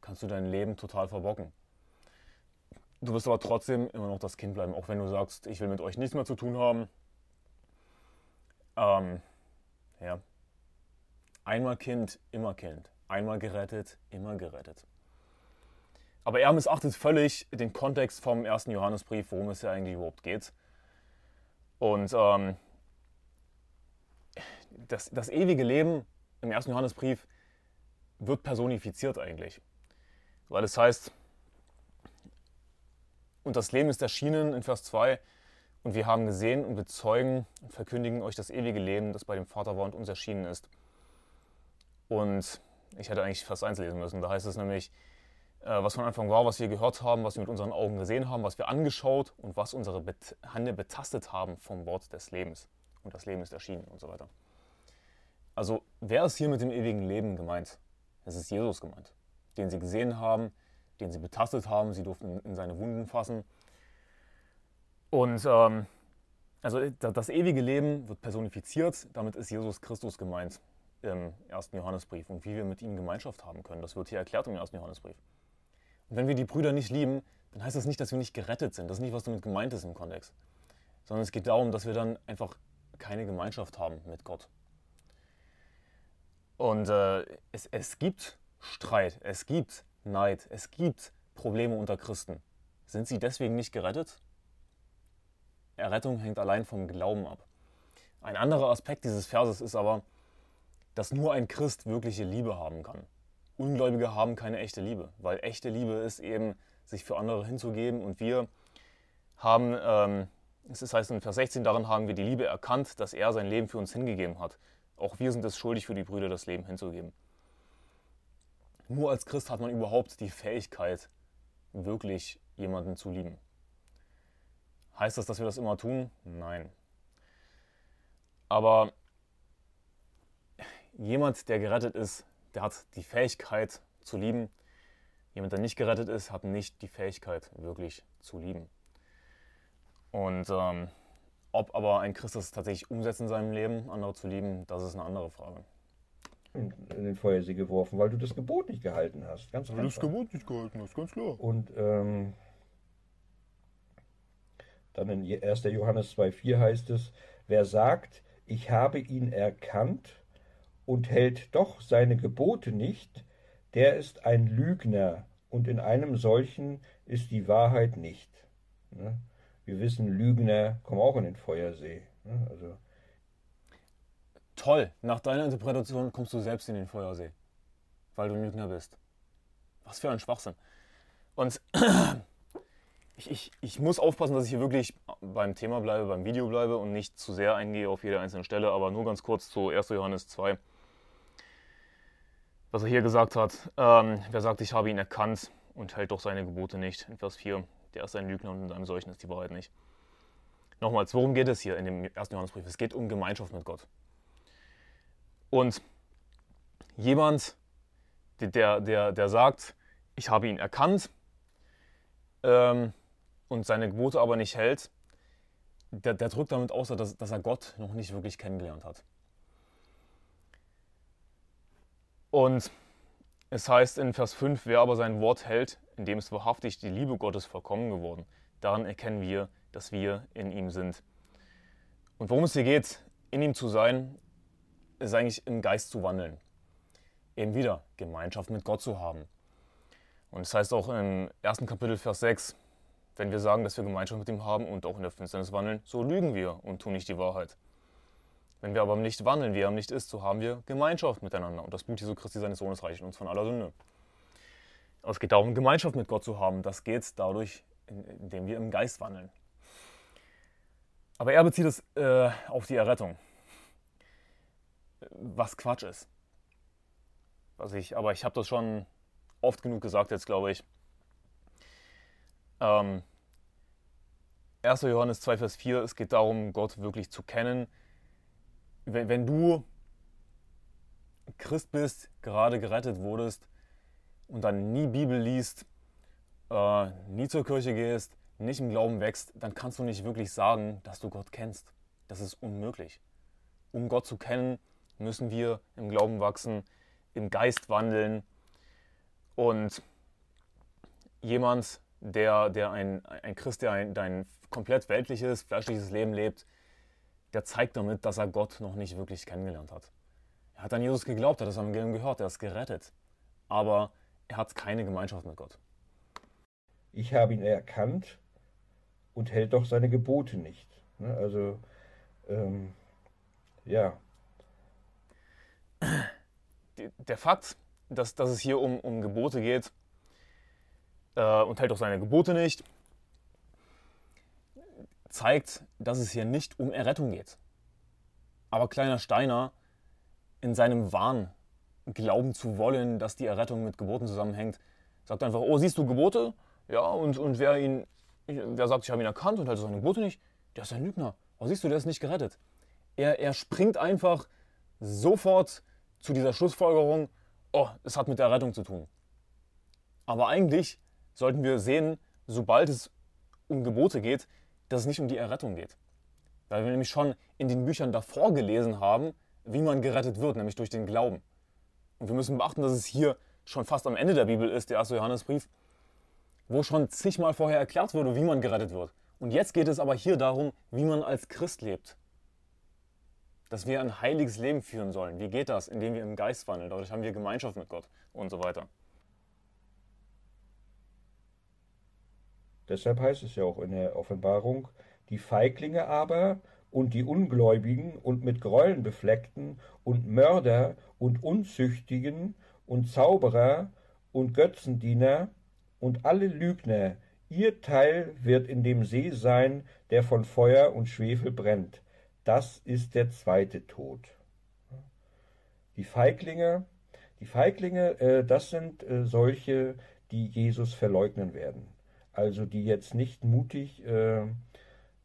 Kannst du dein Leben total verbocken. Du wirst aber trotzdem immer noch das Kind bleiben, auch wenn du sagst, ich will mit euch nichts mehr zu tun haben. Ähm, ja. Einmal Kind, immer Kind. Einmal gerettet, immer gerettet. Aber er missachtet völlig den Kontext vom ersten Johannesbrief, worum es ja eigentlich überhaupt geht. Und ähm, das, das ewige Leben im ersten Johannesbrief wird personifiziert eigentlich. Weil es heißt, und das Leben ist erschienen in Vers 2, und wir haben gesehen und bezeugen und verkündigen euch das ewige Leben, das bei dem Vater war und uns erschienen ist. Und ich hätte eigentlich Vers 1 lesen müssen. Da heißt es nämlich, was von Anfang war, was wir gehört haben, was wir mit unseren Augen gesehen haben, was wir angeschaut und was unsere Hände betastet haben vom Wort des Lebens. Und das Leben ist erschienen und so weiter. Also, wer ist hier mit dem ewigen Leben gemeint? Es ist Jesus gemeint, den sie gesehen haben, den sie betastet haben, sie durften in seine Wunden fassen. Und ähm, also das ewige Leben wird personifiziert, damit ist Jesus Christus gemeint im ersten Johannesbrief und wie wir mit ihm Gemeinschaft haben können. Das wird hier erklärt im ersten Johannesbrief. Und wenn wir die Brüder nicht lieben, dann heißt das nicht, dass wir nicht gerettet sind. Das ist nicht, was damit gemeint ist im Kontext. Sondern es geht darum, dass wir dann einfach keine Gemeinschaft haben mit Gott. Und äh, es, es gibt Streit, es gibt Neid, es gibt Probleme unter Christen. Sind sie deswegen nicht gerettet? Errettung hängt allein vom Glauben ab. Ein anderer Aspekt dieses Verses ist aber, dass nur ein Christ wirkliche Liebe haben kann. Ungläubige haben keine echte Liebe, weil echte Liebe ist eben, sich für andere hinzugeben. Und wir haben, ähm, es heißt in Vers 16, darin haben wir die Liebe erkannt, dass er sein Leben für uns hingegeben hat. Auch wir sind es schuldig, für die Brüder das Leben hinzugeben. Nur als Christ hat man überhaupt die Fähigkeit, wirklich jemanden zu lieben. Heißt das, dass wir das immer tun? Nein. Aber jemand, der gerettet ist, der hat die Fähigkeit zu lieben. Jemand, der nicht gerettet ist, hat nicht die Fähigkeit, wirklich zu lieben. Und ähm, ob aber ein Christ das tatsächlich umsetzt in seinem Leben, andere zu lieben, das ist eine andere Frage. In den Feuersee geworfen, weil du das Gebot nicht gehalten hast. Ganz weil du das Gebot nicht gehalten hast, ganz klar. Und ähm, dann in 1. Johannes 2,4 heißt es: Wer sagt, ich habe ihn erkannt und hält doch seine Gebote nicht, der ist ein Lügner, und in einem solchen ist die Wahrheit nicht. Ne? Wir wissen, Lügner kommen auch in den Feuersee. Ne? Also Toll, nach deiner Interpretation kommst du selbst in den Feuersee, weil du ein Lügner bist. Was für ein Schwachsinn. Und (clears throat) ich, ich, ich muss aufpassen, dass ich hier wirklich beim Thema bleibe, beim Video bleibe und nicht zu sehr eingehe auf jede einzelne Stelle, aber nur ganz kurz zu 1. Johannes 2 was er hier gesagt hat. Ähm, wer sagt, ich habe ihn erkannt und hält doch seine Gebote nicht. In Vers 4, der ist ein Lügner und in einem solchen ist die Wahrheit nicht. Nochmals, worum geht es hier in dem ersten Johannesbrief? Es geht um Gemeinschaft mit Gott. Und jemand, der, der, der sagt, ich habe ihn erkannt ähm, und seine Gebote aber nicht hält, der, der drückt damit aus, dass, dass er Gott noch nicht wirklich kennengelernt hat. Und es heißt in Vers 5, wer aber sein Wort hält, in dem ist wahrhaftig die Liebe Gottes vollkommen geworden. Daran erkennen wir, dass wir in ihm sind. Und worum es hier geht, in ihm zu sein, ist eigentlich im Geist zu wandeln. Eben wieder Gemeinschaft mit Gott zu haben. Und es das heißt auch im ersten Kapitel, Vers 6, wenn wir sagen, dass wir Gemeinschaft mit ihm haben und auch in der Finsternis wandeln, so lügen wir und tun nicht die Wahrheit. Wenn wir aber im Licht wandeln, wie er im Licht ist, so haben wir Gemeinschaft miteinander. Und das Blut Jesu Christi seines Sohnes reicht uns von aller Sünde. Es geht darum, Gemeinschaft mit Gott zu haben. Das geht dadurch, indem wir im Geist wandeln. Aber er bezieht es äh, auf die Errettung. Was Quatsch ist. Was ich, aber ich habe das schon oft genug gesagt jetzt, glaube ich. Ähm, 1. Johannes 2, Vers 4, es geht darum, Gott wirklich zu kennen, wenn, wenn du Christ bist, gerade gerettet wurdest und dann nie Bibel liest, äh, nie zur Kirche gehst, nicht im Glauben wächst, dann kannst du nicht wirklich sagen, dass du Gott kennst. Das ist unmöglich. Um Gott zu kennen, müssen wir im Glauben wachsen, im Geist wandeln. Und jemand, der, der ein, ein Christ, der ein, der komplett weltliches, fleischliches Leben lebt, der zeigt damit, dass er Gott noch nicht wirklich kennengelernt hat. Er hat an Jesus geglaubt, er hat das Evangelium gehört, er ist gerettet. Aber er hat keine Gemeinschaft mit Gott. Ich habe ihn erkannt und hält doch seine Gebote nicht. Ne, also, ähm, ja, der Fakt, dass, dass es hier um, um Gebote geht äh, und hält auch seine Gebote nicht, zeigt, dass es hier nicht um Errettung geht. Aber kleiner Steiner in seinem Wahn glauben zu wollen, dass die Errettung mit Geboten zusammenhängt, sagt einfach, oh, siehst du Gebote? Ja, und, und wer ihn, wer sagt, ich habe ihn erkannt und hält seine Gebote nicht, der ist ein Lügner. Oh, siehst du, der ist nicht gerettet. Er, er springt einfach sofort zu dieser Schlussfolgerung, oh, es hat mit der Errettung zu tun. Aber eigentlich sollten wir sehen, sobald es um Gebote geht, dass es nicht um die Errettung geht. Weil wir nämlich schon in den Büchern davor gelesen haben, wie man gerettet wird, nämlich durch den Glauben. Und wir müssen beachten, dass es hier schon fast am Ende der Bibel ist, der erste Johannesbrief, wo schon zigmal vorher erklärt wurde, wie man gerettet wird. Und jetzt geht es aber hier darum, wie man als Christ lebt. Dass wir ein heiliges Leben führen sollen. Wie geht das? Indem wir im Geist wandeln. Dadurch haben wir Gemeinschaft mit Gott und so weiter. Deshalb heißt es ja auch in der Offenbarung, die Feiglinge aber und die Ungläubigen und mit Gräueln befleckten und Mörder und Unzüchtigen und Zauberer und Götzendiener und alle Lügner, ihr Teil wird in dem See sein, der von Feuer und Schwefel brennt. Das ist der zweite Tod. Die Feiglinge, die Feiglinge, äh, das sind äh, solche, die Jesus verleugnen werden. Also die jetzt nicht mutig äh,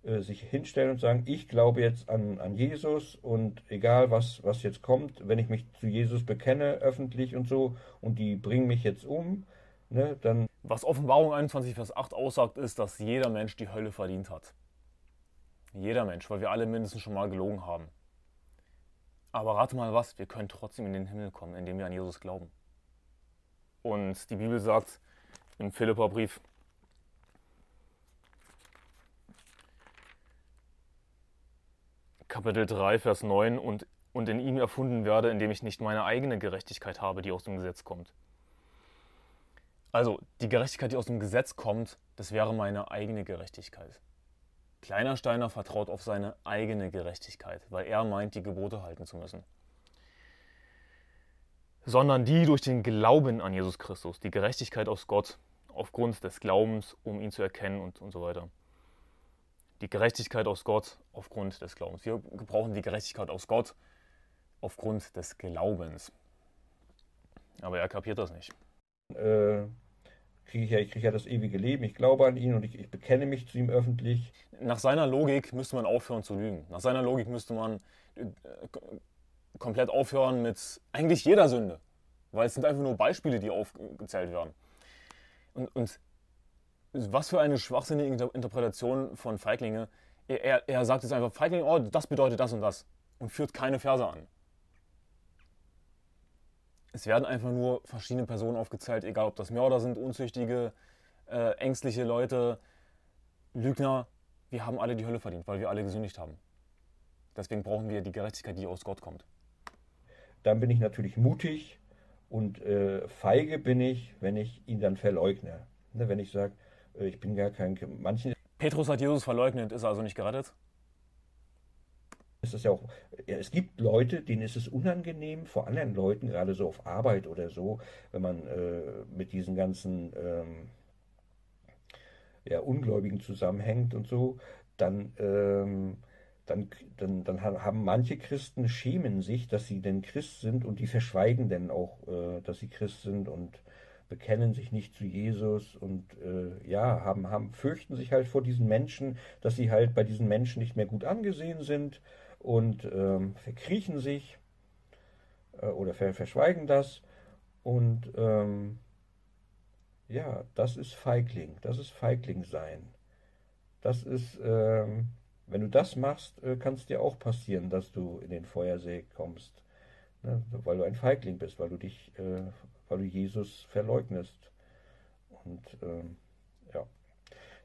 äh, sich hinstellen und sagen, ich glaube jetzt an, an Jesus und egal was, was jetzt kommt, wenn ich mich zu Jesus bekenne, öffentlich und so, und die bringen mich jetzt um, ne, dann. Was Offenbarung 21, Vers 8 aussagt, ist, dass jeder Mensch die Hölle verdient hat. Jeder Mensch, weil wir alle mindestens schon mal gelogen haben. Aber rate mal was, wir können trotzdem in den Himmel kommen, indem wir an Jesus glauben. Und die Bibel sagt im Philipperbrief, Kapitel 3, Vers 9 und, und in ihm erfunden werde, indem ich nicht meine eigene Gerechtigkeit habe, die aus dem Gesetz kommt. Also die Gerechtigkeit, die aus dem Gesetz kommt, das wäre meine eigene Gerechtigkeit. Kleiner Steiner vertraut auf seine eigene Gerechtigkeit, weil er meint, die Gebote halten zu müssen. Sondern die durch den Glauben an Jesus Christus, die Gerechtigkeit aus Gott, aufgrund des Glaubens, um ihn zu erkennen und, und so weiter die Gerechtigkeit aus Gott aufgrund des Glaubens. Wir gebrauchen die Gerechtigkeit aus Gott aufgrund des Glaubens. Aber er kapiert das nicht. Äh, kriege ich, ja, ich kriege ja das ewige Leben, ich glaube an ihn und ich, ich, bekenne mich zu ihm öffentlich. Nach seiner Logik müsste man aufhören zu lügen. Nach seiner Logik müsste man äh, komplett aufhören mit eigentlich jeder Sünde. Weil es sind einfach nur Beispiele, die aufgezählt werden. Und, und was für eine schwachsinnige Interpretation von Feiglinge. Er, er, er sagt jetzt einfach, Feigling, oh, das bedeutet das und das. Und führt keine Verse an. Es werden einfach nur verschiedene Personen aufgezählt, egal ob das Mörder sind, unzüchtige, äh, ängstliche Leute, Lügner. Wir haben alle die Hölle verdient, weil wir alle gesündigt haben. Deswegen brauchen wir die Gerechtigkeit, die aus Gott kommt. Dann bin ich natürlich mutig und äh, feige bin ich, wenn ich ihn dann verleugne. Ne, wenn ich sage, ich bin gar kein. Manchen. Petrus hat Jesus verleugnet, ist er also nicht gerettet? Ist das ja auch, es gibt Leute, denen ist es unangenehm, vor anderen Leuten, gerade so auf Arbeit oder so, wenn man äh, mit diesen ganzen ähm, ja, Ungläubigen zusammenhängt und so, dann, ähm, dann, dann, dann haben manche Christen schämen sich, dass sie denn Christ sind und die verschweigen dann auch, äh, dass sie Christ sind und bekennen sich nicht zu Jesus und äh, ja, haben, haben, fürchten sich halt vor diesen Menschen, dass sie halt bei diesen Menschen nicht mehr gut angesehen sind und ähm, verkriechen sich äh, oder ver verschweigen das. Und ähm, ja, das ist Feigling, das ist Feigling sein. Das ist, ähm, wenn du das machst, äh, kann es dir auch passieren, dass du in den Feuersee kommst. Ne? Weil du ein Feigling bist, weil du dich äh, weil du Jesus verleugnest. Und ähm, ja,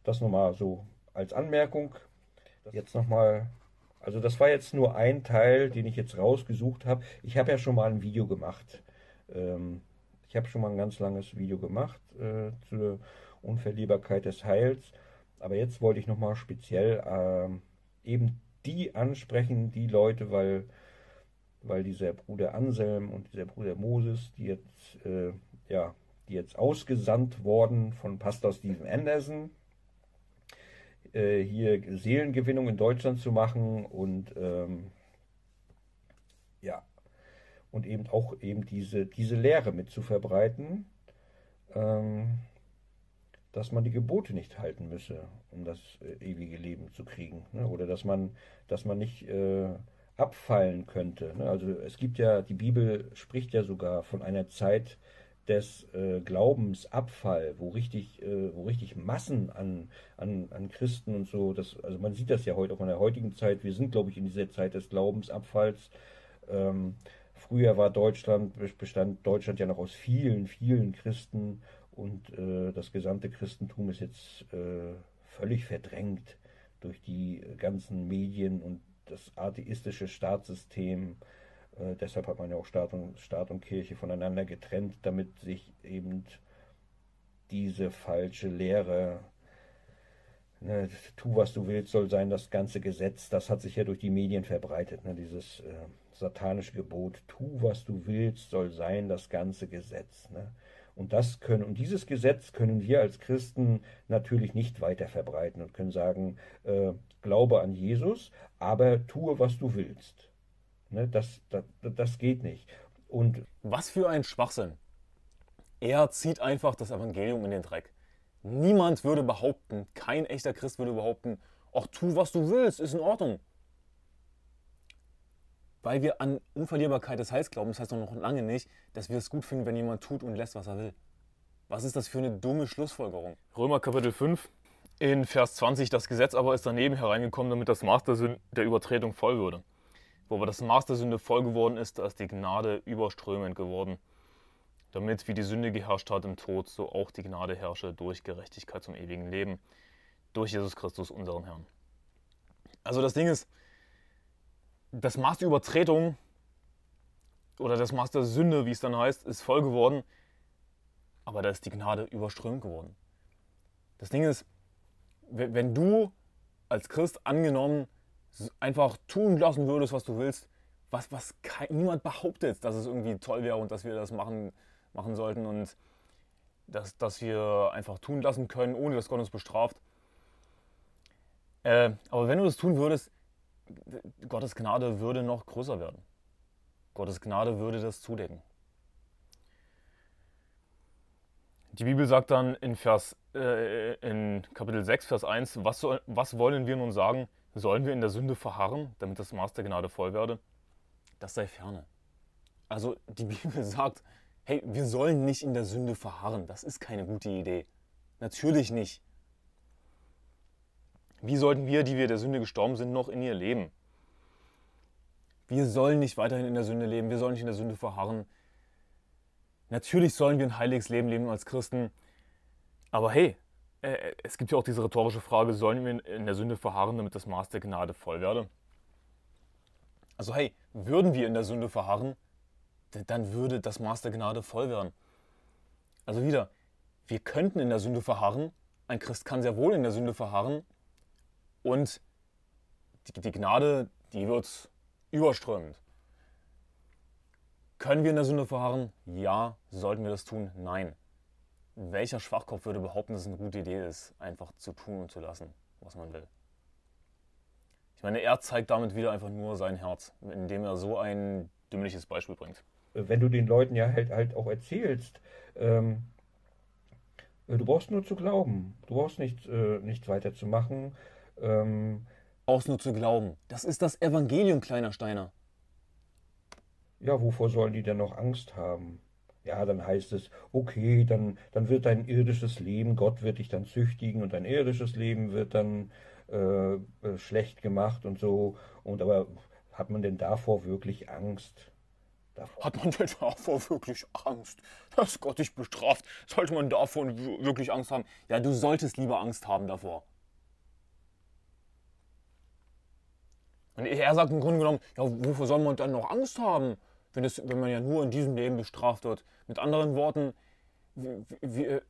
das nochmal so als Anmerkung. Jetzt nochmal, also das war jetzt nur ein Teil, den ich jetzt rausgesucht habe. Ich habe ja schon mal ein Video gemacht. Ähm, ich habe schon mal ein ganz langes Video gemacht äh, zur Unverlierbarkeit des Heils. Aber jetzt wollte ich nochmal speziell äh, eben die ansprechen, die Leute, weil weil dieser Bruder Anselm und dieser Bruder Moses, die jetzt, äh, ja, die jetzt ausgesandt worden von Pastor Stephen Anderson, äh, hier Seelengewinnung in Deutschland zu machen und ähm, ja, und eben auch eben diese, diese Lehre mit zu verbreiten, ähm, dass man die Gebote nicht halten müsse, um das äh, ewige Leben zu kriegen. Ne? Oder dass man, dass man nicht äh, abfallen könnte. Ne? Also es gibt ja, die Bibel spricht ja sogar von einer Zeit des äh, Glaubensabfall, wo richtig, äh, wo richtig Massen an, an, an Christen und so, das, also man sieht das ja heute auch in der heutigen Zeit, wir sind, glaube ich, in dieser Zeit des Glaubensabfalls. Ähm, früher war Deutschland, bestand Deutschland ja noch aus vielen, vielen Christen und äh, das gesamte Christentum ist jetzt äh, völlig verdrängt durch die ganzen Medien und das atheistische Staatssystem. Äh, deshalb hat man ja auch Staat und, Staat und Kirche voneinander getrennt, damit sich eben diese falsche Lehre, ne, tu was du willst, soll sein das ganze Gesetz, das hat sich ja durch die Medien verbreitet, ne, dieses äh, satanische Gebot, tu was du willst, soll sein das ganze Gesetz. Ne. Und das können, und dieses Gesetz können wir als Christen natürlich nicht weiter verbreiten und können sagen, äh, glaube an Jesus, aber tue, was du willst. Ne, das, das, das geht nicht. Und was für ein Schwachsinn. Er zieht einfach das Evangelium in den Dreck. Niemand würde behaupten, kein echter Christ würde behaupten, ach tu, was du willst, ist in Ordnung. Weil wir an Unverlierbarkeit des Heils glauben, das heißt doch noch lange nicht, dass wir es gut finden, wenn jemand tut und lässt, was er will. Was ist das für eine dumme Schlussfolgerung? Römer Kapitel 5, in Vers 20, das Gesetz aber ist daneben hereingekommen, damit das Maß der, der Übertretung voll würde. Wo aber das Maß der Sünde voll geworden ist, da ist die Gnade überströmend geworden. Damit, wie die Sünde geherrscht hat im Tod, so auch die Gnade herrsche durch Gerechtigkeit zum ewigen Leben. Durch Jesus Christus, unseren Herrn. Also das Ding ist, das Maß der Übertretung oder das Maß der Sünde, wie es dann heißt, ist voll geworden, aber da ist die Gnade überströmt geworden. Das Ding ist, wenn du als Christ angenommen einfach tun lassen würdest, was du willst, was, was kein, niemand behauptet, dass es irgendwie toll wäre und dass wir das machen, machen sollten und dass, dass wir einfach tun lassen können, ohne dass Gott uns bestraft. Äh, aber wenn du das tun würdest, Gottes Gnade würde noch größer werden. Gottes Gnade würde das zudecken. Die Bibel sagt dann in, Vers, äh, in Kapitel 6, Vers 1, was, soll, was wollen wir nun sagen? Sollen wir in der Sünde verharren, damit das Maß der Gnade voll werde? Das sei ferne. Also die (laughs) Bibel sagt, hey, wir sollen nicht in der Sünde verharren. Das ist keine gute Idee. Natürlich nicht. Wie sollten wir, die wir der Sünde gestorben sind, noch in ihr leben? Wir sollen nicht weiterhin in der Sünde leben, wir sollen nicht in der Sünde verharren. Natürlich sollen wir ein heiliges Leben leben als Christen. Aber hey, äh, es gibt ja auch diese rhetorische Frage, sollen wir in der Sünde verharren, damit das Maß der Gnade voll werde? Also hey, würden wir in der Sünde verharren, dann würde das Maß der Gnade voll werden. Also wieder, wir könnten in der Sünde verharren, ein Christ kann sehr wohl in der Sünde verharren und die, die Gnade, die wird überströmend. Können wir in der Sünde verharren? Ja. Sollten wir das tun? Nein. Welcher Schwachkopf würde behaupten, dass es eine gute Idee ist, einfach zu tun und zu lassen, was man will? Ich meine, er zeigt damit wieder einfach nur sein Herz, indem er so ein dümmliches Beispiel bringt. Wenn du den Leuten ja halt, halt auch erzählst, ähm, du brauchst nur zu glauben, du brauchst nicht, äh, nichts weiter zu machen. Ähm, brauchst nur zu glauben. Das ist das Evangelium, kleiner Steiner. Ja, wovor sollen die denn noch Angst haben? Ja, dann heißt es, okay, dann, dann wird dein irdisches Leben, Gott wird dich dann züchtigen und dein irdisches Leben wird dann äh, äh, schlecht gemacht und so. Und aber hat man denn davor wirklich Angst? Davor? Hat man denn davor wirklich Angst, dass Gott dich bestraft? Sollte man davor wirklich Angst haben? Ja, du solltest lieber Angst haben davor. Und er sagt im Grunde genommen, ja, wofür soll man dann noch Angst haben? wenn, es, wenn man ja nur in diesem Leben bestraft wird. Mit anderen Worten, wie,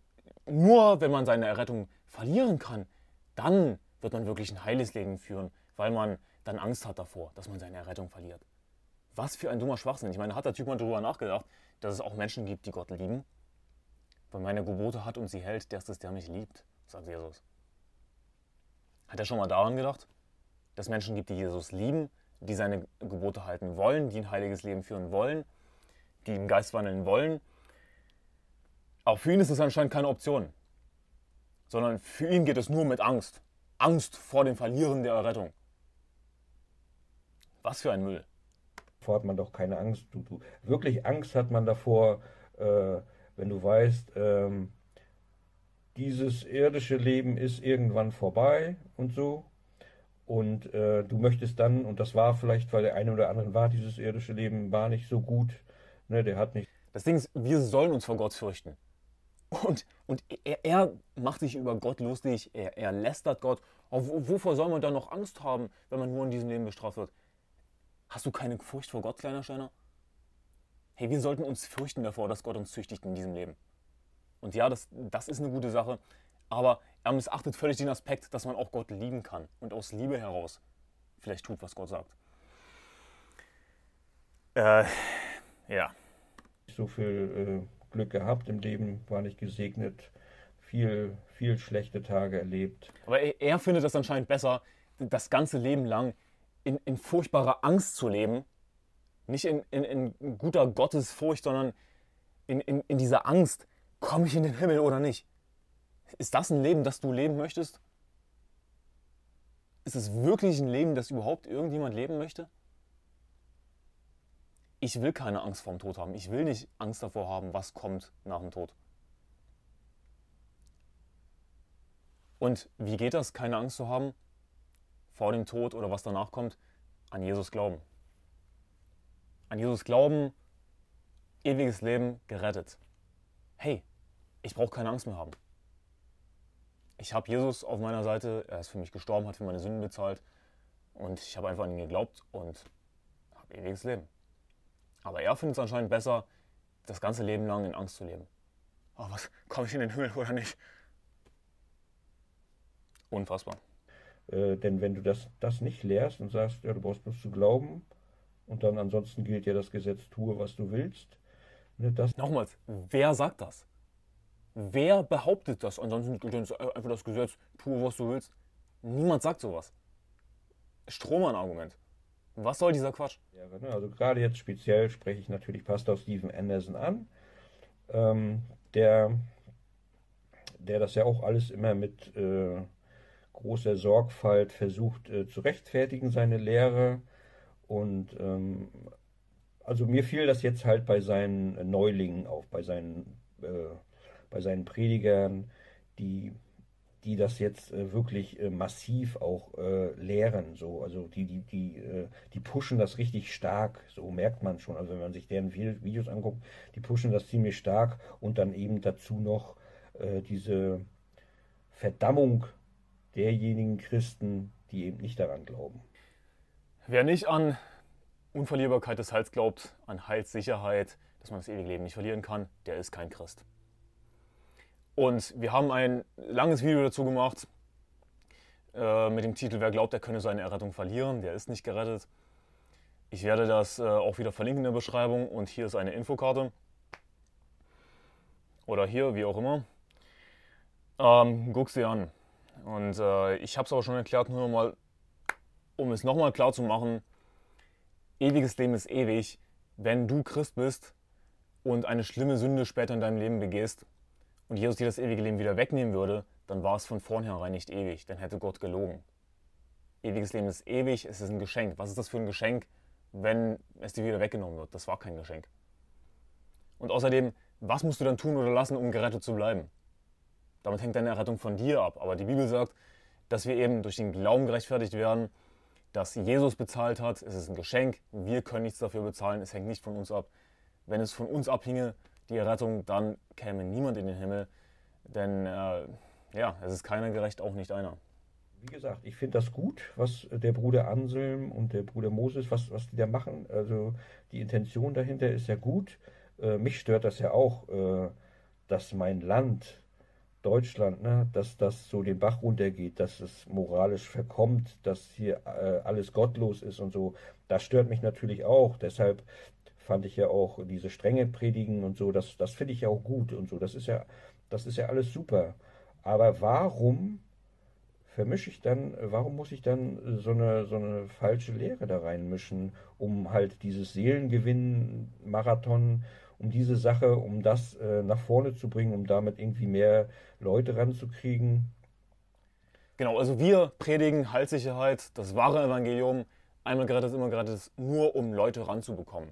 nur wenn man seine Errettung verlieren kann, dann wird man wirklich ein heiles Leben führen, weil man dann Angst hat davor, dass man seine Errettung verliert. Was für ein dummer Schwachsinn. Ich meine, hat der Typ mal darüber nachgedacht, dass es auch Menschen gibt, die Gott lieben? Wer meine Gebote hat und sie hält, der ist es, der mich liebt, sagt Jesus. Hat er schon mal daran gedacht, dass Menschen gibt, die Jesus lieben, die seine Gebote halten wollen, die ein heiliges Leben führen wollen, die im Geist wandeln wollen? Auch für ihn ist es anscheinend keine Option, sondern für ihn geht es nur mit Angst. Angst vor dem Verlieren der Errettung. Was für ein Müll. Davor hat man doch keine Angst. Du, du, wirklich Angst hat man davor, äh, wenn du weißt, ähm, dieses irdische Leben ist irgendwann vorbei und so. Und äh, du möchtest dann, und das war vielleicht, weil der eine oder andere war, dieses irdische Leben war nicht so gut. Ne, der hat nicht. Das Ding ist, wir sollen uns vor Gott fürchten. Und, und er, er macht sich über Gott lustig, er, er lästert Gott. wovor soll man dann noch Angst haben, wenn man nur in diesem Leben bestraft wird? Hast du keine Furcht vor Gott, kleiner Steiner? Hey, wir sollten uns fürchten davor, dass Gott uns züchtigt in diesem Leben. Und ja, das, das ist eine gute Sache, aber er missachtet völlig den Aspekt, dass man auch Gott lieben kann und aus Liebe heraus vielleicht tut, was Gott sagt. Äh, ja. So viel äh, Glück gehabt im Leben, war nicht gesegnet, viel, viel schlechte Tage erlebt. Aber er, er findet es anscheinend besser, das ganze Leben lang in, in furchtbarer Angst zu leben, nicht in, in, in guter Gottesfurcht, sondern in, in, in dieser Angst, komme ich in den Himmel oder nicht? Ist das ein Leben, das du leben möchtest? Ist es wirklich ein Leben, das überhaupt irgendjemand leben möchte? Ich will keine Angst vor dem Tod haben. Ich will nicht Angst davor haben, was kommt nach dem Tod. Und wie geht das, keine Angst zu haben vor dem Tod oder was danach kommt? An Jesus glauben. An Jesus glauben, ewiges Leben gerettet. Hey, ich brauche keine Angst mehr haben. Ich habe Jesus auf meiner Seite, er ist für mich gestorben, hat für meine Sünden bezahlt und ich habe einfach an ihn geglaubt und habe ewiges Leben. Aber er findet es anscheinend besser, das ganze Leben lang in Angst zu leben. Oh, was, komme ich in den Himmel oder nicht? Unfassbar. Äh, denn wenn du das, das nicht lehrst und sagst, ja, du brauchst bloß zu glauben und dann ansonsten gilt ja das Gesetz, tue, was du willst. Ne, das Nochmals, wer sagt das? Wer behauptet das? Ansonsten gilt einfach das Gesetz, tue, was du willst. Niemand sagt sowas. Strohmann-Argument. Was soll dieser Quatsch? Ne, also gerade jetzt speziell spreche ich natürlich Pastor Steven Anderson an, ähm, der, der das ja auch alles immer mit äh, großer Sorgfalt versucht äh, zu rechtfertigen, seine Lehre. Und ähm, also mir fiel das jetzt halt bei seinen Neulingen auf, bei seinen äh, bei seinen Predigern, die, die das jetzt äh, wirklich äh, massiv auch äh, lehren. So. Also die, die, die, äh, die pushen das richtig stark, so merkt man schon. Also wenn man sich deren Videos anguckt, die pushen das ziemlich stark und dann eben dazu noch äh, diese Verdammung derjenigen Christen, die eben nicht daran glauben. Wer nicht an Unverlierbarkeit des Heils glaubt, an Heilssicherheit, dass man das ewige Leben nicht verlieren kann, der ist kein Christ. Und wir haben ein langes Video dazu gemacht äh, mit dem Titel Wer glaubt, er könne seine Errettung verlieren, der ist nicht gerettet. Ich werde das äh, auch wieder verlinken in der Beschreibung und hier ist eine Infokarte. Oder hier, wie auch immer. Ähm, guck sie an. Und äh, ich habe es auch schon erklärt, nur mal, um es nochmal klar zu machen, ewiges Leben ist ewig. Wenn du Christ bist und eine schlimme Sünde später in deinem Leben begehst, und Jesus dir das ewige Leben wieder wegnehmen würde, dann war es von vornherein nicht ewig, dann hätte Gott gelogen. Ewiges Leben ist ewig, es ist ein Geschenk. Was ist das für ein Geschenk, wenn es dir wieder weggenommen wird? Das war kein Geschenk. Und außerdem, was musst du dann tun oder lassen, um gerettet zu bleiben? Damit hängt deine Errettung von dir ab. Aber die Bibel sagt, dass wir eben durch den Glauben gerechtfertigt werden, dass Jesus bezahlt hat. Es ist ein Geschenk. Wir können nichts dafür bezahlen. Es hängt nicht von uns ab. Wenn es von uns abhinge, die Errettung, dann käme niemand in den Himmel. Denn äh, ja, es ist keiner gerecht, auch nicht einer. Wie gesagt, ich finde das gut, was der Bruder Anselm und der Bruder Moses, was, was die da machen. Also die Intention dahinter ist ja gut. Äh, mich stört das ja auch, äh, dass mein Land Deutschland, ne, dass das so den Bach runtergeht, dass es moralisch verkommt, dass hier äh, alles gottlos ist und so, das stört mich natürlich auch. Deshalb fand ich ja auch diese strenge Predigen und so, das, das finde ich ja auch gut und so. Das ist ja, das ist ja alles super. Aber warum vermische ich dann, warum muss ich dann so eine, so eine falsche Lehre da reinmischen, um halt dieses Seelengewinn-Marathon, um diese Sache, um das äh, nach vorne zu bringen, um damit irgendwie mehr Leute ranzukriegen? Genau, also wir predigen Heilssicherheit, das wahre Evangelium, einmal gerettet, immer gerettet, nur um Leute ranzubekommen.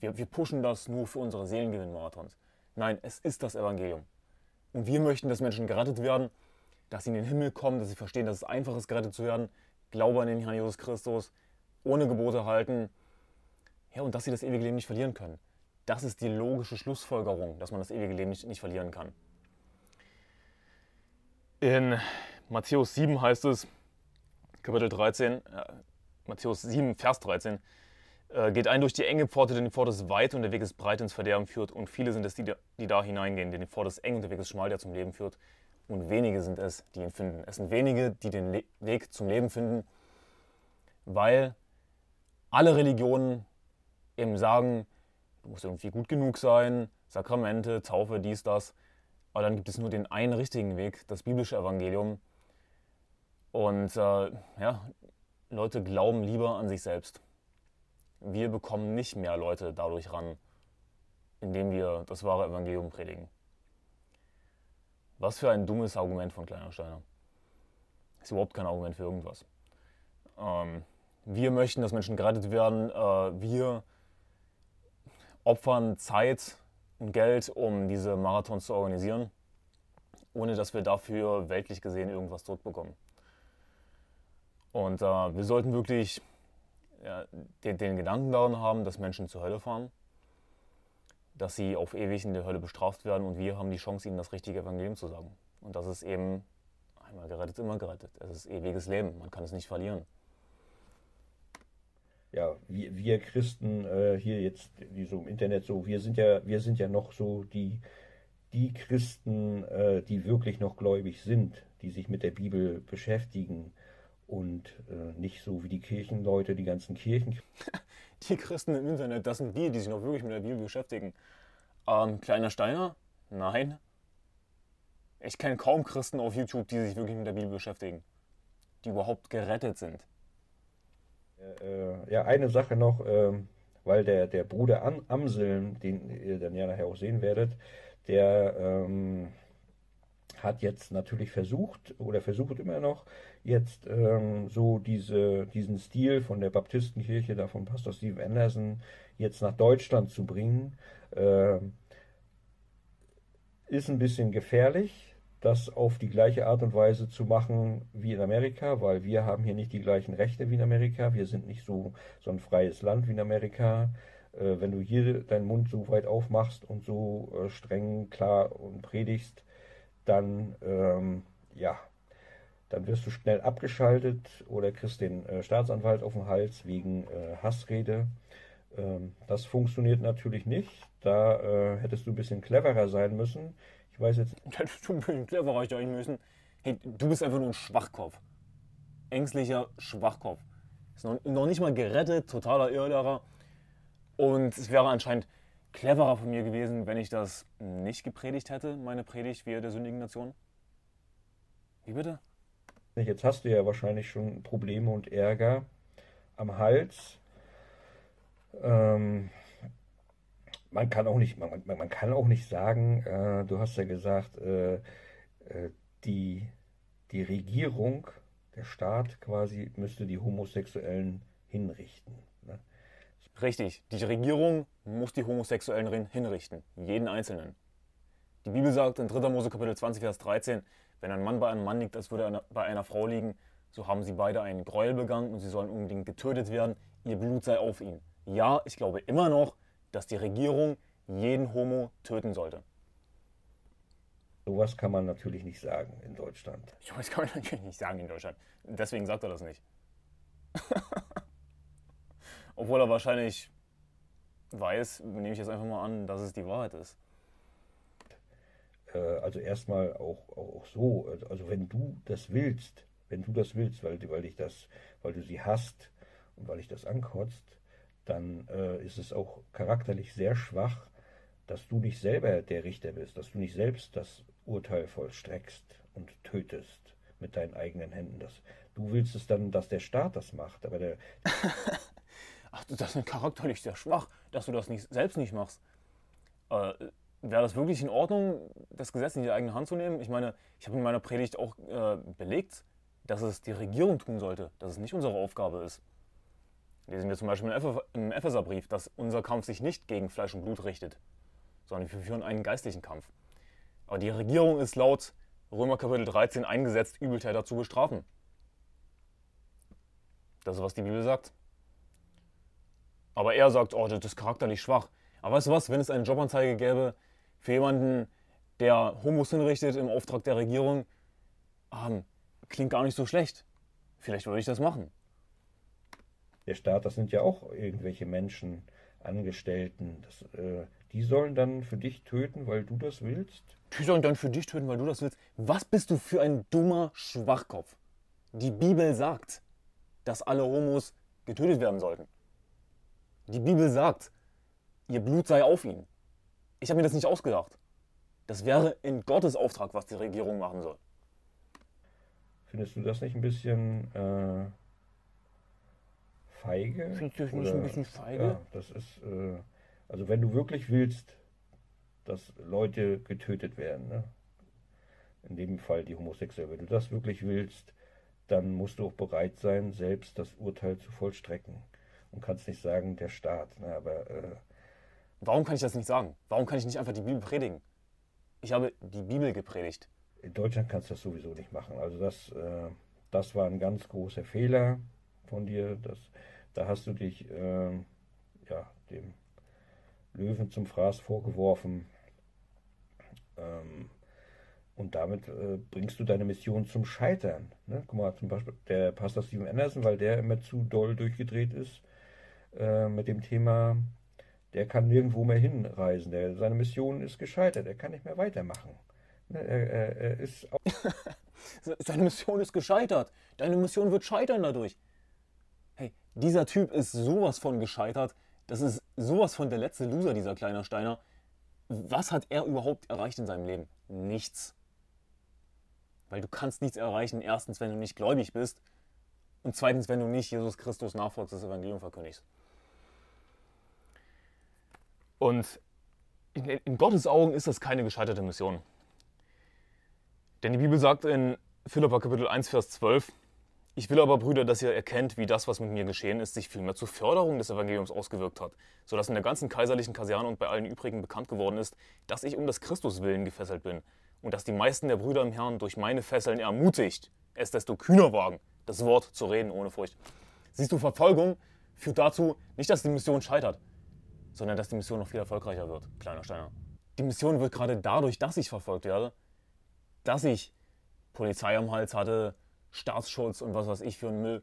Wir, wir pushen das nur für unsere Seelengewinn-Marathons. Nein, es ist das Evangelium. Und wir möchten, dass Menschen gerettet werden, dass sie in den Himmel kommen, dass sie verstehen, dass es einfach ist, gerettet zu werden, Glaube an den Herrn Jesus Christus, ohne Gebote halten, ja, und dass sie das ewige Leben nicht verlieren können. Das ist die logische Schlussfolgerung, dass man das ewige Leben nicht, nicht verlieren kann. In Matthäus 7 heißt es, Kapitel 13, äh, Matthäus 7, Vers 13, äh, geht ein durch die enge Pforte, denn die Pforte ist weit und der Weg ist breit ins Verderben führt. Und viele sind es, die da, die da hineingehen, denn die Pforte ist eng und der Weg ist schmal, der zum Leben führt. Und wenige sind es, die ihn finden. Es sind wenige, die den Le Weg zum Leben finden, weil alle Religionen eben sagen, du musst irgendwie gut genug sein, Sakramente, Taufe, dies, das. Aber dann gibt es nur den einen richtigen Weg, das biblische Evangelium. Und äh, ja, Leute glauben lieber an sich selbst wir bekommen nicht mehr Leute dadurch ran, indem wir das wahre Evangelium predigen. Was für ein dummes Argument von Kleiner Steiner. Ist überhaupt kein Argument für irgendwas. Ähm, wir möchten, dass Menschen gerettet werden. Äh, wir opfern Zeit und Geld, um diese Marathons zu organisieren, ohne dass wir dafür weltlich gesehen irgendwas zurückbekommen. Und äh, wir sollten wirklich ja, den, den, Gedanken daran haben, dass Menschen zur Hölle fahren, dass sie auf ewig in der Hölle bestraft werden und wir haben die Chance, ihnen das richtige Evangelium zu sagen. Und das ist eben einmal gerettet, immer gerettet. Es ist ewiges Leben, man kann es nicht verlieren. Ja, wir, wir Christen äh, hier jetzt, die so im Internet so, wir sind ja, wir sind ja noch so die, die Christen, äh, die wirklich noch gläubig sind, die sich mit der Bibel beschäftigen und äh, nicht so wie die Kirchenleute, die ganzen Kirchen. (laughs) Die Christen im Internet, das sind die, die sich noch wirklich mit der Bibel beschäftigen. Ähm, kleiner Steiner? Nein. Ich kenne kaum Christen auf YouTube, die sich wirklich mit der Bibel beschäftigen. Die überhaupt gerettet sind. Äh, ja, eine Sache noch, äh, weil der, der Bruder Am Amseln, den ihr dann ja nachher auch sehen werdet, der ähm, hat jetzt natürlich versucht oder versucht immer noch, jetzt ähm, so diese, diesen Stil von der Baptistenkirche, da von Pastor Steve Anderson, jetzt nach Deutschland zu bringen, äh, ist ein bisschen gefährlich, das auf die gleiche Art und Weise zu machen wie in Amerika, weil wir haben hier nicht die gleichen Rechte wie in Amerika. Wir sind nicht so, so ein freies Land wie in Amerika. Äh, wenn du hier deinen Mund so weit aufmachst und so äh, streng, klar und predigst, dann ähm, ja, dann wirst du schnell abgeschaltet oder kriegst den äh, Staatsanwalt auf den Hals wegen äh, Hassrede. Ähm, das funktioniert natürlich nicht. Da äh, hättest du ein bisschen cleverer sein müssen. Ich weiß jetzt. (laughs) Hättest du ein bisschen cleverer sein müssen. Hey, du bist einfach nur ein Schwachkopf. Ängstlicher Schwachkopf. Ist noch, noch nicht mal gerettet, totaler Irrlehrer. Und es wäre anscheinend cleverer von mir gewesen, wenn ich das nicht gepredigt hätte, meine Predigt, wie der sündigen Nation. Wie bitte? Jetzt hast du ja wahrscheinlich schon Probleme und Ärger am Hals. Ähm, man kann auch nicht, man, man kann auch nicht sagen, äh, du hast ja gesagt, äh, äh, die, die Regierung, der Staat quasi, müsste die Homosexuellen hinrichten. Ne? Richtig, die Regierung muss die Homosexuellen hinrichten, jeden Einzelnen. Die Bibel sagt in 3. Mose Kapitel 20, Vers 13, wenn ein Mann bei einem Mann liegt, als würde er bei einer Frau liegen, so haben sie beide einen Gräuel begangen und sie sollen unbedingt getötet werden. Ihr Blut sei auf ihn. Ja, ich glaube immer noch, dass die Regierung jeden Homo töten sollte. Sowas kann man natürlich nicht sagen in Deutschland. (laughs) Sowas kann man natürlich nicht sagen in Deutschland. Deswegen sagt er das nicht. (laughs) Obwohl er wahrscheinlich weiß, nehme ich jetzt einfach mal an, dass es die Wahrheit ist. Äh, also erstmal auch, auch, auch, so, also wenn du das willst, wenn du das willst, weil, weil dich das, weil du sie hast und weil dich das ankotzt, dann äh, ist es auch charakterlich sehr schwach, dass du nicht selber der Richter bist, dass du nicht selbst das Urteil vollstreckst und tötest mit deinen eigenen Händen. Das, du willst es dann, dass der Staat das macht, aber der. (laughs) Ach, das ist charakterlich sehr schwach, dass du das nicht, selbst nicht machst. Äh, Wäre das wirklich in Ordnung, das Gesetz in die eigene Hand zu nehmen? Ich meine, ich habe in meiner Predigt auch äh, belegt, dass es die Regierung tun sollte, dass es nicht unsere Aufgabe ist. Lesen wir zum Beispiel im Epheserbrief, dass unser Kampf sich nicht gegen Fleisch und Blut richtet, sondern wir führen einen geistlichen Kampf. Aber die Regierung ist laut Römer Kapitel 13 eingesetzt, Übeltäter zu bestrafen. Das ist, was die Bibel sagt. Aber er sagt, oh, das ist charakterlich schwach. Aber weißt du was, wenn es eine Jobanzeige gäbe für jemanden, der Homos hinrichtet im Auftrag der Regierung, ähm, klingt gar nicht so schlecht. Vielleicht würde ich das machen. Der Staat, das sind ja auch irgendwelche Menschen, Angestellten. Das, äh, die sollen dann für dich töten, weil du das willst? Die sollen dann für dich töten, weil du das willst. Was bist du für ein dummer Schwachkopf? Die Bibel sagt, dass alle Homos getötet werden sollten. Die Bibel sagt, ihr Blut sei auf ihnen. Ich habe mir das nicht ausgedacht. Das wäre in Gottes Auftrag, was die Regierung machen soll. Findest du das nicht ein bisschen äh, feige? Findest du das nicht ein bisschen feige? Ja, das ist, äh, also wenn du wirklich willst, dass Leute getötet werden, ne? in dem Fall die Homosexuellen, wenn du das wirklich willst, dann musst du auch bereit sein, selbst das Urteil zu vollstrecken. Und kannst nicht sagen, der Staat. Ne? Aber äh, Warum kann ich das nicht sagen? Warum kann ich nicht einfach die Bibel predigen? Ich habe die Bibel gepredigt. In Deutschland kannst du das sowieso nicht machen. Also das, äh, das war ein ganz großer Fehler von dir. Das, da hast du dich äh, ja, dem Löwen zum Fraß vorgeworfen. Ähm, und damit äh, bringst du deine Mission zum Scheitern. Ne? Guck mal, zum Beispiel der Pastor Steven Anderson, weil der immer zu doll durchgedreht ist äh, mit dem Thema der kann nirgendwo mehr hinreisen. Der, seine Mission ist gescheitert. Er kann nicht mehr weitermachen. Ne, er, er, er ist (laughs) Seine Mission ist gescheitert. Deine Mission wird scheitern dadurch. Hey, dieser Typ ist sowas von gescheitert. Das ist sowas von der letzte Loser, dieser kleine Steiner. Was hat er überhaupt erreicht in seinem Leben? Nichts. Weil du kannst nichts erreichen, erstens, wenn du nicht gläubig bist und zweitens, wenn du nicht Jesus Christus nachfolgst, das Evangelium verkündigst. Und in, in Gottes Augen ist das keine gescheiterte Mission. Denn die Bibel sagt in Philippa Kapitel 1, Vers 12, ich will aber, Brüder, dass ihr erkennt, wie das, was mit mir geschehen ist, sich vielmehr zur Förderung des Evangeliums ausgewirkt hat, sodass in der ganzen kaiserlichen Kaserne und bei allen übrigen bekannt geworden ist, dass ich um des Christus willen gefesselt bin und dass die meisten der Brüder im Herrn durch meine Fesseln ermutigt, es desto kühner wagen, das Wort zu reden ohne Furcht. Siehst du, Verfolgung führt dazu, nicht, dass die Mission scheitert, sondern dass die Mission noch viel erfolgreicher wird, kleiner Steiner. Die Mission wird gerade dadurch, dass ich verfolgt werde, dass ich Polizei am Hals hatte, Staatsschutz und was weiß ich für einen Müll.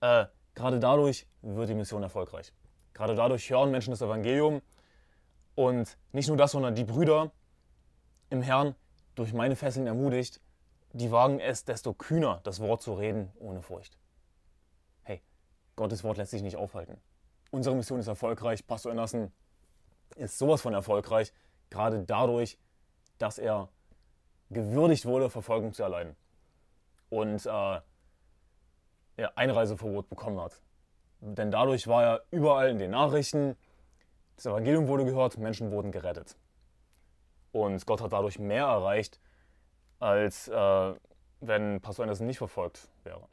Äh, gerade dadurch wird die Mission erfolgreich. Gerade dadurch hören Menschen das Evangelium und nicht nur das, sondern die Brüder im Herrn durch meine Fesseln ermutigt, die wagen es desto kühner, das Wort zu reden ohne Furcht. Hey, Gottes Wort lässt sich nicht aufhalten unsere Mission ist erfolgreich, Pastor Anderson ist sowas von erfolgreich, gerade dadurch, dass er gewürdigt wurde, Verfolgung zu erleiden und äh, er Einreiseverbot bekommen hat. Denn dadurch war er überall in den Nachrichten, das Evangelium wurde gehört, Menschen wurden gerettet. Und Gott hat dadurch mehr erreicht, als äh, wenn Pastor Anderson nicht verfolgt wäre.